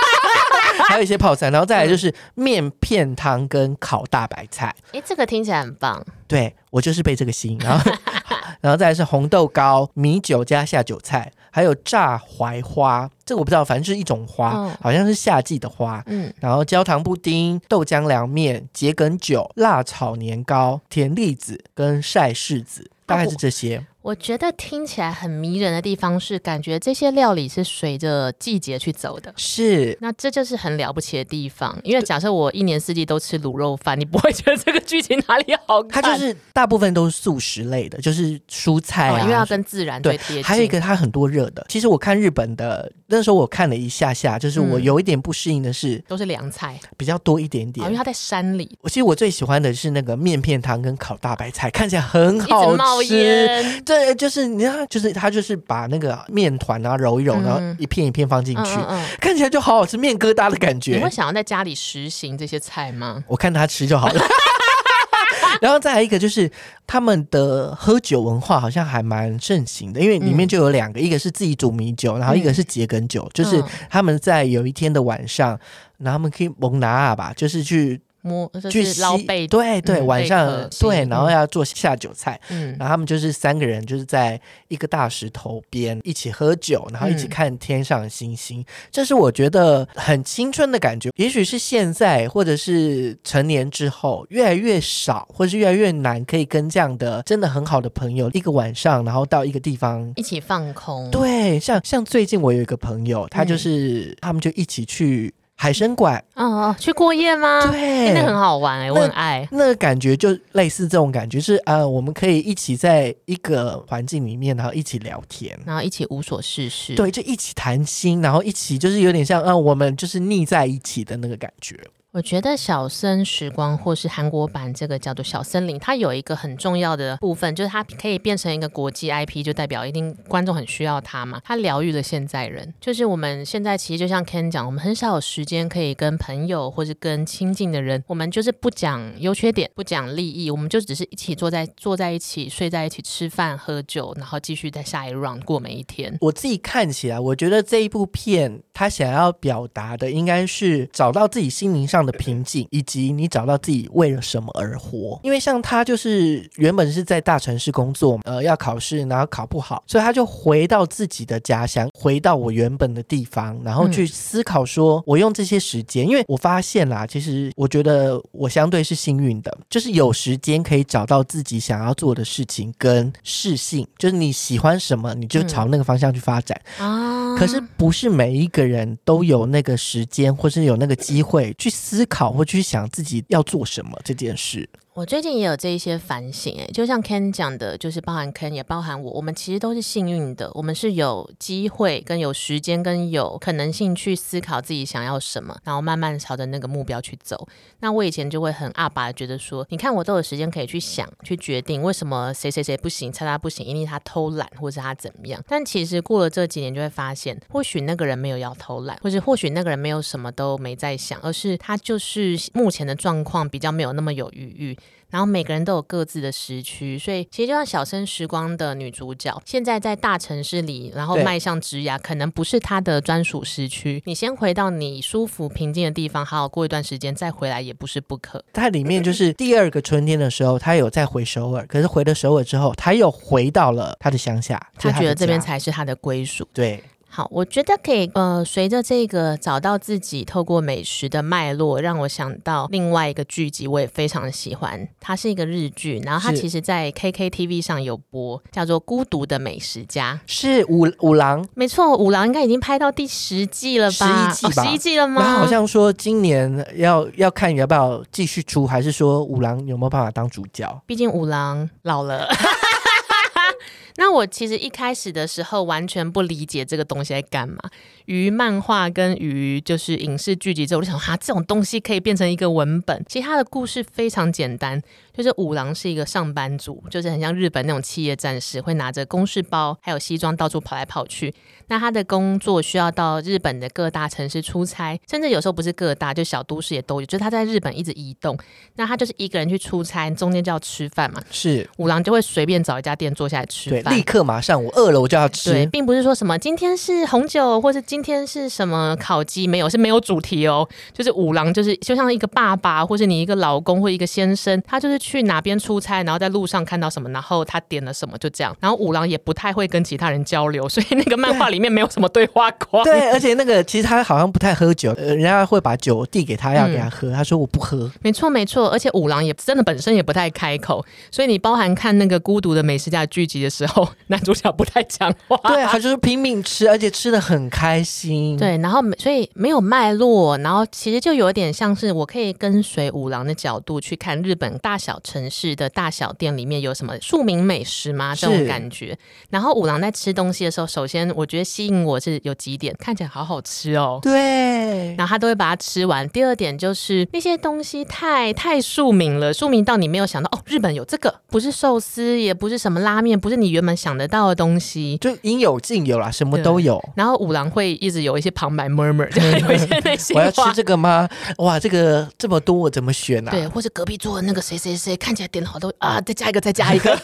[laughs] 还有一些泡菜，然后再来就是面片汤跟烤大白菜。哎、欸，这个听起来很棒。对，我就是被这个吸引，然后 [laughs] 然后再来是红豆糕、米酒加下酒菜，还有炸槐花，这个我不知道，反正就是一种花，哦、好像是夏季的花。嗯，然后焦糖布丁、豆浆凉面、桔梗酒、辣炒年糕、甜栗子跟晒柿子，大概是这些。哦我觉得听起来很迷人的地方是，感觉这些料理是随着季节去走的。是，那这就是很了不起的地方。因为假设我一年四季都吃卤肉饭，你不会觉得这个剧情哪里好看？它就是大部分都是素食类的，就是蔬菜啊，哦、因为要跟自然对贴近。还有一个，它很多热的。其实我看日本的那时候，我看了一下下，就是我有一点不适应的是，嗯、都是凉菜比较多一点点、哦。因为它在山里。我其实我最喜欢的是那个面片汤跟烤大白菜，看起来很好吃。冒烟。对，就是你看。就是他就是把那个面团啊揉一揉，然后一片一片放进去，嗯嗯嗯、看起来就好好吃，面疙瘩的感觉。你会想要在家里实行这些菜吗？我看他吃就好了。[laughs] 然后再来一个就是他们的喝酒文化好像还蛮盛行的，因为里面就有两个，嗯、一个是自己煮米酒，然后一个是桔梗酒，嗯、就是他们在有一天的晚上，然后他们可以蒙拿吧，就是去。摸就是捞贝，对对，晚上对，然后要做下酒菜，嗯，然后他们就是三个人，就是在一个大石头边一起喝酒，然后一起看天上的星星，这是我觉得很青春的感觉。也许是现在，或者是成年之后，越来越少，或者是越来越难，可以跟这样的真的很好的朋友，一个晚上，然后到一个地方一起放空。对，像像最近我有一个朋友，他就是他们就一起去。海参馆，哦哦，去过夜吗？对，那很好玩哎，我很爱。那个感觉就类似这种感觉，是呃，我们可以一起在一个环境里面，然后一起聊天，然后一起无所事事，对，就一起谈心，然后一起就是有点像，呃，我们就是腻在一起的那个感觉。我觉得小森时光或是韩国版这个叫做小森林，它有一个很重要的部分，就是它可以变成一个国际 IP，就代表一定观众很需要它嘛。它疗愈了现在人，就是我们现在其实就像 Ken 讲，我们很少有时间可以跟朋友或是跟亲近的人，我们就是不讲优缺点，不讲利益，我们就只是一起坐在坐在一起，睡在一起，吃饭喝酒，然后继续在下一 round 过每一天。我自己看起来，我觉得这一部片它想要表达的应该是找到自己心灵上。的瓶颈，以及你找到自己为了什么而活。因为像他就是原本是在大城市工作，呃，要考试，然后考不好，所以他就回到自己的家乡，回到我原本的地方，然后去思考说，我用这些时间，因为我发现啦，其实我觉得我相对是幸运的，就是有时间可以找到自己想要做的事情跟事性，就是你喜欢什么，你就朝那个方向去发展啊。可是不是每一个人都有那个时间，或是有那个机会去。思考或去想自己要做什么这件事。我最近也有这一些反省，哎，就像 Ken 讲的，就是包含 Ken 也包含我，我们其实都是幸运的，我们是有机会跟有时间跟有可能性去思考自己想要什么，然后慢慢朝着那个目标去走。那我以前就会很阿爸觉得说，你看我都有时间可以去想、去决定，为什么谁谁谁不行，猜他不行，因为他偷懒或是他怎么样。但其实过了这几年，就会发现，或许那个人没有要偷懒，或者或许那个人没有什么都没在想，而是他就是目前的状况比较没有那么有余裕。然后每个人都有各自的时区，所以其实就像小生时光的女主角，现在在大城市里，然后迈向职涯，可能不是她的专属时区。你先回到你舒服平静的地方，好好过一段时间，再回来也不是不可。它里面就是第二个春天的时候，她有再回首尔，可是回了首尔之后，她又回到了她的乡下，她觉得这边才是她的归属。对。好，我觉得可以，呃，随着这个找到自己，透过美食的脉络，让我想到另外一个剧集，我也非常喜欢。它是一个日剧，然后它其实在 KKTV 上有播，叫做《孤独的美食家》，是五五郎，没错，五郎应该已经拍到第十季了吧？十一季吧？哦，十一季了吗？好像说今年要要看要不要继续出，还是说五郎有没有办法当主角？毕竟五郎老了。[laughs] 那我其实一开始的时候完全不理解这个东西在干嘛。于漫画跟于就是影视剧集之后，我就想，哈，这种东西可以变成一个文本。其实他的故事非常简单，就是五郎是一个上班族，就是很像日本那种企业战士，会拿着公事包还有西装到处跑来跑去。那他的工作需要到日本的各大城市出差，甚至有时候不是各大，就小都市也都有。就是他在日本一直移动，那他就是一个人去出差，中间就要吃饭嘛。是五郎就会随便找一家店坐下来吃饭。饭，立刻马上我饿了我就要吃。对，并不是说什么今天是红酒，或是今天是什么烤鸡，没有，是没有主题哦。就是五郎，就是就像一个爸爸，或是你一个老公或一个先生，他就是去哪边出差，然后在路上看到什么，然后他点了什么，就这样。然后五郎也不太会跟其他人交流，[laughs] 所以那个漫画里面没有什么对话框。对，而且那个其实他好像不太喝酒，呃，人家会把酒递给他要给他喝，嗯、他说我不喝。没错没错，而且五郎也真的本身也不太开口，所以你包含看那个孤独的美食家剧集的时候，[laughs] 男主角不太讲话，对，他就是拼命吃，而且吃的很开心。对，然后所以没有脉络，然后其实就有点像是我可以跟随五郎的角度去看日本大小城市的大小店里面有什么庶民美食吗？这种感觉。然后五郎在吃东西的时候，首先我觉得吸引我是有几点，看起来好好吃哦。对，然后他都会把它吃完。第二点就是那些东西太太庶民了，庶民到你没有想到哦，日本有这个，不是寿司，也不是什么拉面，不是你原本想得到的东西，就应有尽有啦，什么都有。然后五郎会一直有一些旁白 murmur，就有一些那些 [laughs] 我要吃这个吗？哇，这个这么多，我怎么选啊？对，或者隔壁桌的那个谁谁谁看起来点了好多啊，再加一个，再加一个。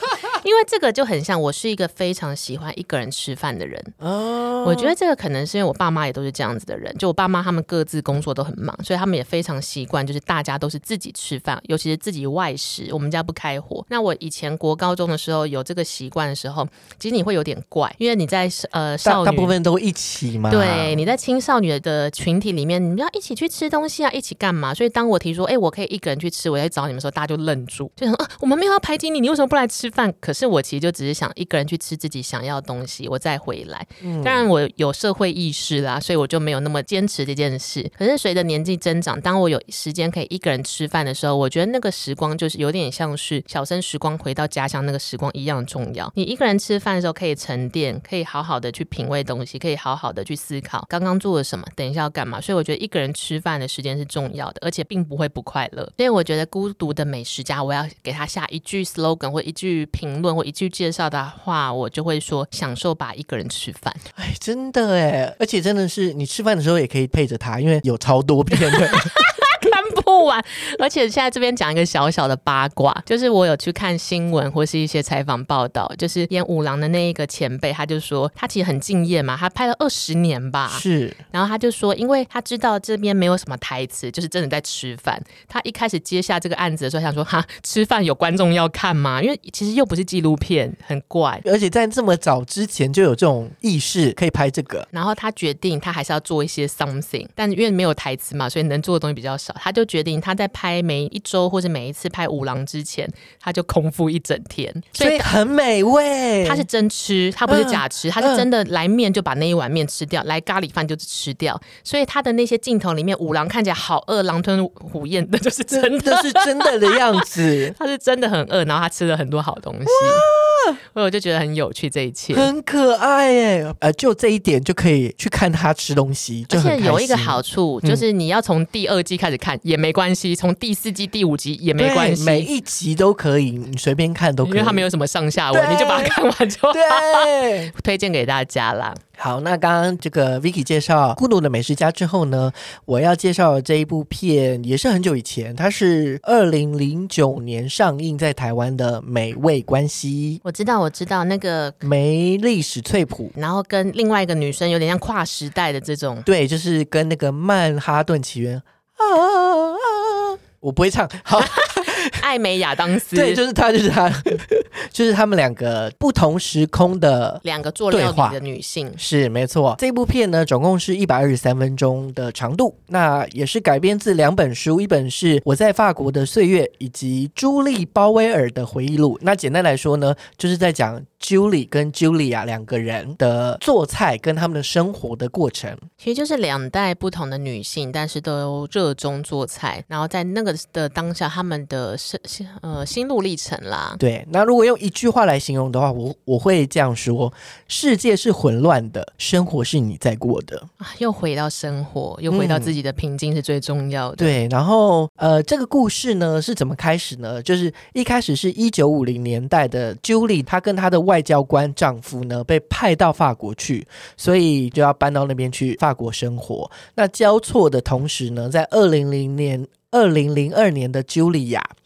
因为这个就很像我是一个非常喜欢一个人吃饭的人。哦，我觉得这个可能是因为我爸妈也都是这样子的人。就我爸妈他们各自工作都很忙，所以他们也非常习惯，就是大家都是自己吃饭，尤其是自己外食。我们家不开火。那我以前国高中的时候有这个习惯的时候，其实你会有点怪，因为你在呃少女大，大部分都一起嘛。对，你在青少女的群体里面，你们要一起去吃东西啊，一起干嘛？所以当我提出，哎，我可以一个人去吃，我要找你们的时候，大家就愣住，就想啊，我们没有要排挤你，你为什么不来吃饭？可是我其实就只是想一个人去吃自己想要的东西，我再回来。嗯，当然我有社会意识啦，所以我就没有那么坚持这件事。可是随着年纪增长，当我有时间可以一个人吃饭的时候，我觉得那个时光就是有点像是小生时光回到家乡那个时光一样重要。你一个人吃饭的时候可以沉淀，可以好好的去品味东西，可以好好的去思考刚刚做了什么，等一下要干嘛。所以我觉得一个人吃饭的时间是重要的，而且并不会不快乐。所以我觉得孤独的美食家，我要给他下一句 slogan 或一句评问我一句介绍。的话，我就会说享受吧，一个人吃饭。哎，真的哎，而且真的是你吃饭的时候也可以配着他，因为有超多片的。不完，[laughs] 而且现在这边讲一个小小的八卦，就是我有去看新闻或是一些采访报道，就是演五郎的那一个前辈，他就说他其实很敬业嘛，他拍了二十年吧，是，然后他就说，因为他知道这边没有什么台词，就是真的在吃饭。他一开始接下这个案子的时候，想说哈，吃饭有观众要看吗？因为其实又不是纪录片，很怪。而且在这么早之前就有这种意识可以拍这个，然后他决定他还是要做一些 something，但因为没有台词嘛，所以能做的东西比较少，他就决定他在拍每一周或者每一次拍五郎之前，他就空腹一整天，所以，所以很美味。他是真吃，他不是假吃，嗯、他是真的来面就把那一碗面吃掉，嗯、来咖喱饭就吃掉。所以他的那些镜头里面，五郎看起来好饿，狼吞虎咽的，就是真的，是真的的样子。[laughs] 他是真的很饿，然后他吃了很多好东西。所 [laughs] 以我就觉得很有趣，这一切很可爱耶。呃，就这一点就可以去看他吃东西，就很开心。而且有一个好处，就是你要从第二季开始看、嗯、也没关系，从第四季第五集也没关系，每一集都可以，你随便看都可以，因为它没有什么上下文，你就把它看完就好。对，[laughs] 推荐给大家啦。好，那刚刚这个 Vicky 介绍《孤独的美食家》之后呢，我要介绍的这一部片也是很久以前，它是二零零九年上映在台湾的《美味关系》。我知道，我知道那个梅丽史翠普，然后跟另外一个女生有点像跨时代的这种，对，就是跟那个《曼哈顿奇缘》啊啊，我不会唱，好。艾美亚当斯，对，就是他，就是他，[laughs] 就是他们两个不同时空的两个做料理的女性，是没错。这部片呢，总共是一百二十三分钟的长度，那也是改编自两本书，一本是我在法国的岁月，以及朱莉鲍威尔的回忆录。那简单来说呢，就是在讲 Julie 跟 Julia 两个人的做菜跟他们的生活的过程。其实就是两代不同的女性，但是都热衷做菜，然后在那个的当下，他们的。呃心路历程啦，对。那如果用一句话来形容的话，我我会这样说：世界是混乱的，生活是你在过的。啊，又回到生活，又回到自己的平静是最重要的。嗯、对。然后呃，这个故事呢是怎么开始呢？就是一开始是一九五零年代的 Julie，她跟她的外交官丈夫呢被派到法国去，所以就要搬到那边去法国生活。那交错的同时呢，在二零零年。二零零二年的茱莉亚，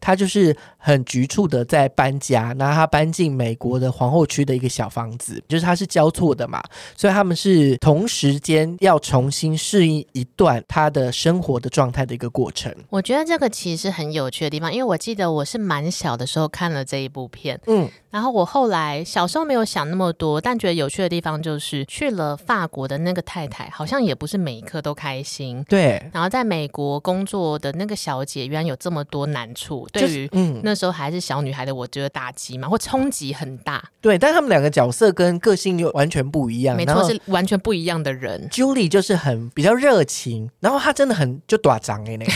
她就是很局促的在搬家，然后他搬进美国的皇后区的一个小房子，就是他是交错的嘛，所以他们是同时间要重新适应一段他的生活的状态的一个过程。我觉得这个其实很有趣的地方，因为我记得我是蛮小的时候看了这一部片，嗯，然后我后来小时候没有想那么多，但觉得有趣的地方就是去了法国的那个太太，好像也不是每一刻都开心，对，然后在美国工作的那个小姐，原来有这么多难处，对于嗯那时候还是小女孩的我，觉得打击嘛或冲击很大，对，但他们两个角色跟个性又完全不一样，没错，是完全不一样的人。Julie 就是很比较热情，然后她真的很就短长哎那个，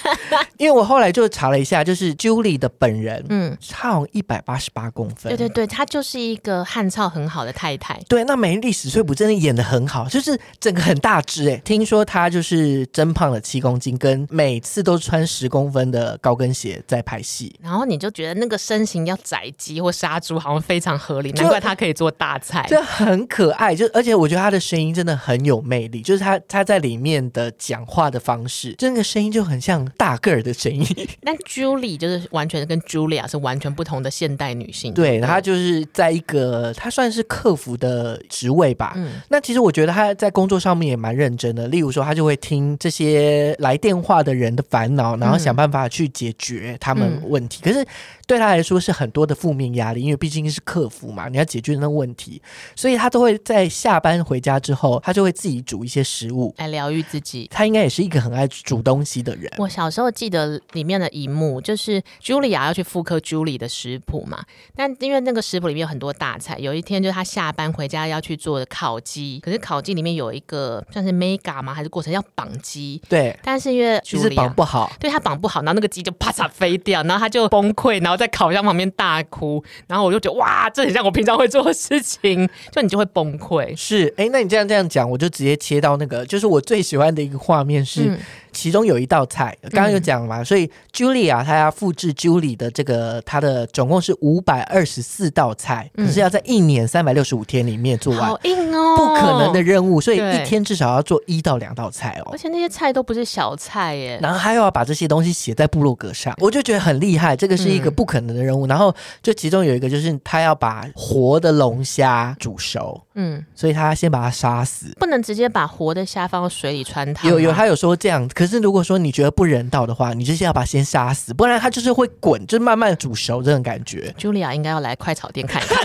[laughs] 因为我后来就查了一下，就是 Julie 的本人，嗯，她好像一百八十八公分，对对对，她就是一个汉操很好的太太。对，那美丽史翠普真的演的很好，就是整个很大只哎，听说她就是增胖了七公斤，跟每次都穿十公分的高跟鞋在拍戏，然后你就觉得那个身形要宰鸡或杀猪好像非常合理，难怪他可以做大菜，就很可爱，就而且我觉得他的声音真的很有魅力，就是他他在里面的讲话的方式，这个声音就很像大个儿的声音。[laughs] 但 Julie 就是完全跟 Julia 是完全不同的现代女性，对，她就是在一个她算是客服的职位吧。嗯，那其实我觉得她在工作上面也蛮认真的，例如说她就会听这些来电话的人的烦恼，然后想办法去解决他们问题。嗯、可是对他来说是很多的负面压力，因为毕竟是客服嘛，你要解决那个问题，所以他都会在下班回家之后，他就会自己煮一些食物来疗愈自己。他应该也是一个很爱煮东西的人。我小时候记得里面的一幕，就是 Julia 要去复刻 Julie 的食谱嘛，但因为那个食谱里面有很多大菜，有一天就是他下班回家要去做的烤鸡，可是烤鸡里面有一个算是 mega 吗？还是过程要绑鸡？对，但是因为 Julia 绑不好，对他绑不好，然后那个鸡就啪嚓飞掉，然后他就崩溃，然后在烤箱旁边大哭，然后我就觉得哇，这很像我平常会做的事情，[laughs] 就你就会崩溃。是，哎，那你这样这样讲，我就直接切到那个，就是我最喜欢的一个画面是。嗯其中有一道菜，刚刚有讲了嘛，嗯、所以 Julia 她要复制 Julie 的这个，她的总共是五百二十四道菜，嗯、可是要在一年三百六十五天里面做完，好硬哦，不可能的任务，所以一天至少要做一到两道菜哦，而且那些菜都不是小菜耶，然后还要把这些东西写在部落格上，我就觉得很厉害，这个是一个不可能的任务。嗯、然后就其中有一个就是他要把活的龙虾煮熟，嗯，所以他先把它杀死，不能直接把活的虾放到水里汆烫。有有，他有说这样。可是如果说你觉得不人道的话，你就是要把它先杀死，不然它就是会滚，就慢慢煮熟这种感觉。Julia 应该要来快炒店看一看。[laughs]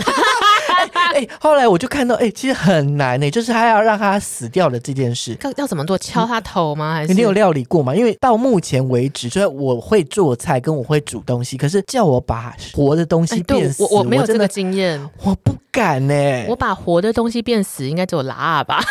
哎、欸，后来我就看到，哎、欸，其实很难呢、欸，就是他要让他死掉的这件事，要要怎么做？敲他头吗？还是你有料理过吗？因为到目前为止，就是我会做菜，跟我会煮东西，可是叫我把活的东西变死，欸、我我没有这个经验，我不敢呢、欸。我把活的东西变死，应该只有拉吧。[laughs]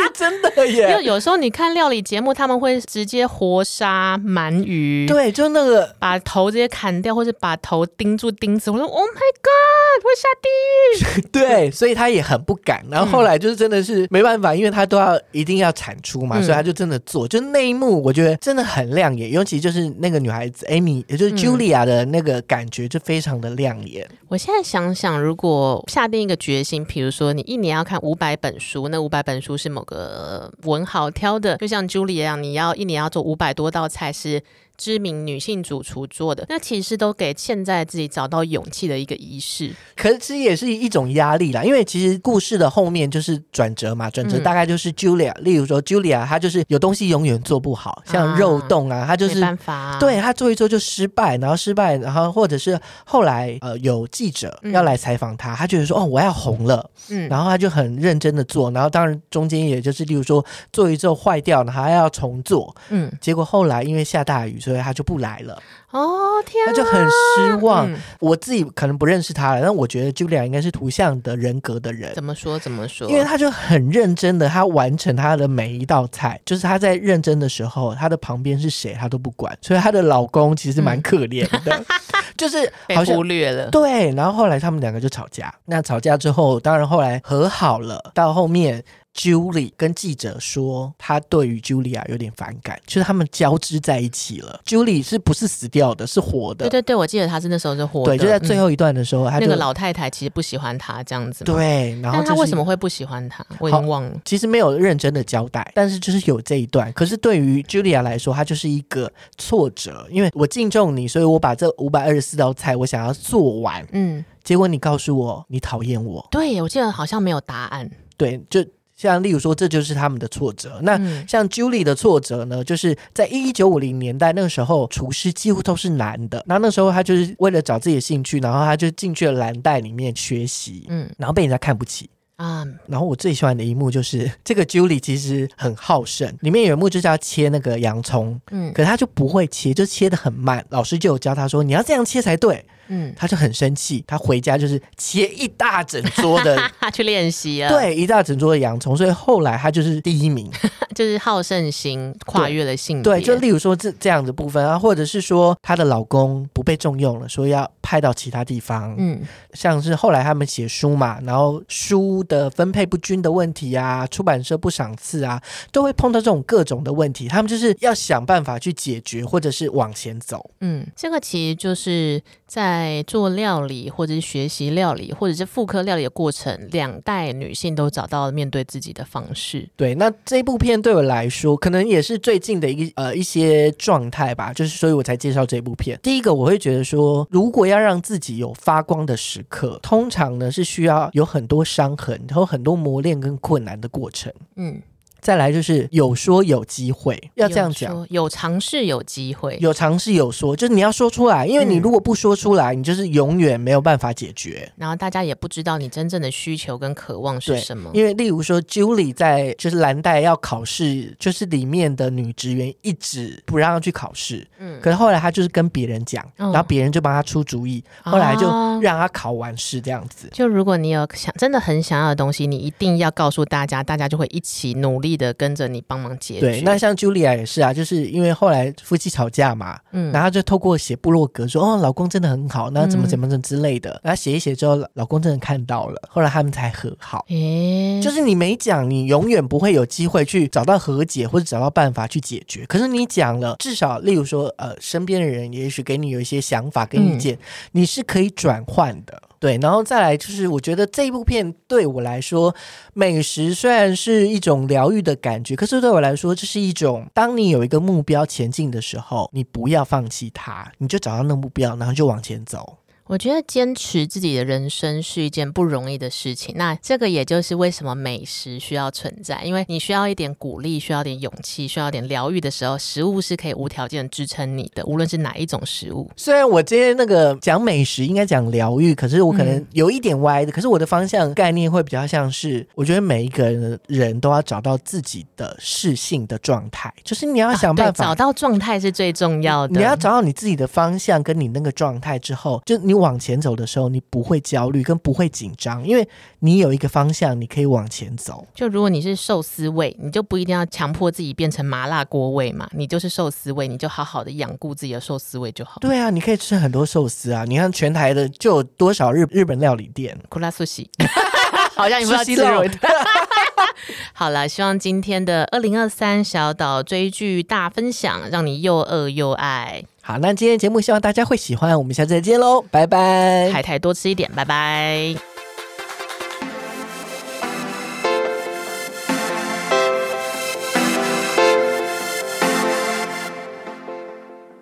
[laughs] 真的耶！因为有时候你看料理节目，他们会直接活杀鳗鱼，对，就那个把头直接砍掉，或者把头钉住钉子。我说 Oh my God，会下地狱。[laughs] 对，所以他也很不敢。然后后来就是真的是没办法，因为他都要一定要产出嘛，嗯、所以他就真的做。就那一幕，我觉得真的很亮眼，尤其就是那个女孩子 Amy，也就是 Julia 的那个感觉就非常的亮眼。嗯、我现在想想，如果下定一个决心，比如说你一年要看五百本书，那五百本书是某个。文豪挑的，就像 Julia 一样，你要一年要做五百多道菜是。知名女性主厨做的，那其实都给现在自己找到勇气的一个仪式。可是其实也是一种压力啦，因为其实故事的后面就是转折嘛，转折大概就是 Julia，、嗯、例如说 Julia 她就是有东西永远做不好，像肉冻啊，她就是没办法、啊，对她做一做就失败，然后失败，然后或者是后来呃有记者要来采访她，她觉得说哦我要红了，嗯，然后她就很认真的做，然后当然中间也就是例如说做一做坏掉了，还要重做，嗯，结果后来因为下大雨，所以。他就不来了哦，天，他就很失望。嗯、我自己可能不认识他了，但我觉得 Julia 应该是图像的人格的人。怎么说？怎么说？因为他就很认真的，他完成他的每一道菜，就是他在认真的时候，他的旁边是谁他都不管。所以她的老公其实蛮可怜的，嗯、[laughs] 就是好忽略了。对，然后后来他们两个就吵架。那吵架之后，当然后来和好了。到后面。Julie 跟记者说，他对于 Julia 有点反感，就是他们交织在一起了。Julie 是不是死掉的？是活的。对对对，我记得他是那时候是活的。对，就在最后一段的时候，嗯、他那个老太太其实不喜欢他这样子。对，然后、他为什么会不喜欢他？我已经忘了。其实没有认真的交代，但是就是有这一段。可是对于 Julia 来说，他就是一个挫折，因为我敬重你，所以我把这五百二十四道菜我想要做完。嗯，结果你告诉我你讨厌我。对，我记得好像没有答案。对，就。像例如说，这就是他们的挫折。那像 Julie 的挫折呢，就是在一九五零年代那个时候，厨师几乎都是男的。那那时候他就是为了找自己的兴趣，然后他就进去了蓝带里面学习，嗯，然后被人家看不起啊。然后我最喜欢的一幕就是这个 Julie 其实很好胜，里面有一幕就是要切那个洋葱，嗯，可是他就不会切，就切的很慢。老师就有教他说，你要这样切才对。嗯，他就很生气，他回家就是切一大整桌的 [laughs] 去练习啊，对，一大整桌的洋葱，所以后来他就是第一名，[laughs] 就是好胜心跨越了性别，对，就例如说这这样的部分啊，或者是说她的老公不被重用了，所以要派到其他地方，嗯，像是后来他们写书嘛，然后书的分配不均的问题啊，出版社不赏赐啊，都会碰到这种各种的问题，他们就是要想办法去解决，或者是往前走，嗯，这个其实就是在。在做料理，或者是学习料理，或者是复刻料理的过程，两代女性都找到了面对自己的方式。对，那这部片对我来说，可能也是最近的一个呃一些状态吧，就是所以我才介绍这部片。第一个，我会觉得说，如果要让自己有发光的时刻，通常呢是需要有很多伤痕，然后很多磨练跟困难的过程。嗯。再来就是有说有机会，要这样讲，有尝试有机会，有尝试有说，就是你要说出来，因为你如果不说出来，嗯、你就是永远没有办法解决。然后大家也不知道你真正的需求跟渴望是什么。因为例如说，Julie 在就是蓝带要考试，就是里面的女职员一直不让她去考试，嗯，可是后来她就是跟别人讲，嗯、然后别人就帮她出主意，后来就让她考完试这样子。就如果你有想真的很想要的东西，你一定要告诉大家，大家就会一起努力。的跟着你帮忙解决。对，那像 Julia 也是啊，就是因为后来夫妻吵架嘛，嗯，然后就透过写部落格说，哦，老公真的很好，那怎么怎么怎么之类的，然后写一写之后，老公真的看到了，后来他们才和好。诶，就是你没讲，你永远不会有机会去找到和解或者找到办法去解决。可是你讲了，至少例如说，呃，身边的人也许给你有一些想法跟意见，嗯，你是可以转换的。对，然后再来就是，我觉得这一部片对我来说，美食虽然是一种疗愈的感觉，可是对我来说，这是一种当你有一个目标前进的时候，你不要放弃它，你就找到那目标，然后就往前走。我觉得坚持自己的人生是一件不容易的事情。那这个也就是为什么美食需要存在，因为你需要一点鼓励，需要点勇气，需要点疗愈的时候，食物是可以无条件支撑你的，无论是哪一种食物。虽然我今天那个讲美食应该讲疗愈，可是我可能有一点歪的。嗯、可是我的方向概念会比较像是，我觉得每一个人人都要找到自己的适性的状态，就是你要想办法、啊、找到状态是最重要的。你要找到你自己的方向跟你那个状态之后，就你。往前走的时候，你不会焦虑，跟不会紧张，因为你有一个方向，你可以往前走。就如果你是寿司味，你就不一定要强迫自己变成麻辣锅味嘛，你就是寿司味，你就好好的养护自己的寿司味就好。对啊，你可以吃很多寿司啊！你看全台的就有多少日日本料理店，库拉苏西，[laughs] 好像你不知道。[laughs] 好了，希望今天的二零二三小岛追剧大分享，让你又饿又爱。好，那今天节目希望大家会喜欢，我们下次再见喽，拜拜！海苔多吃一点，拜拜。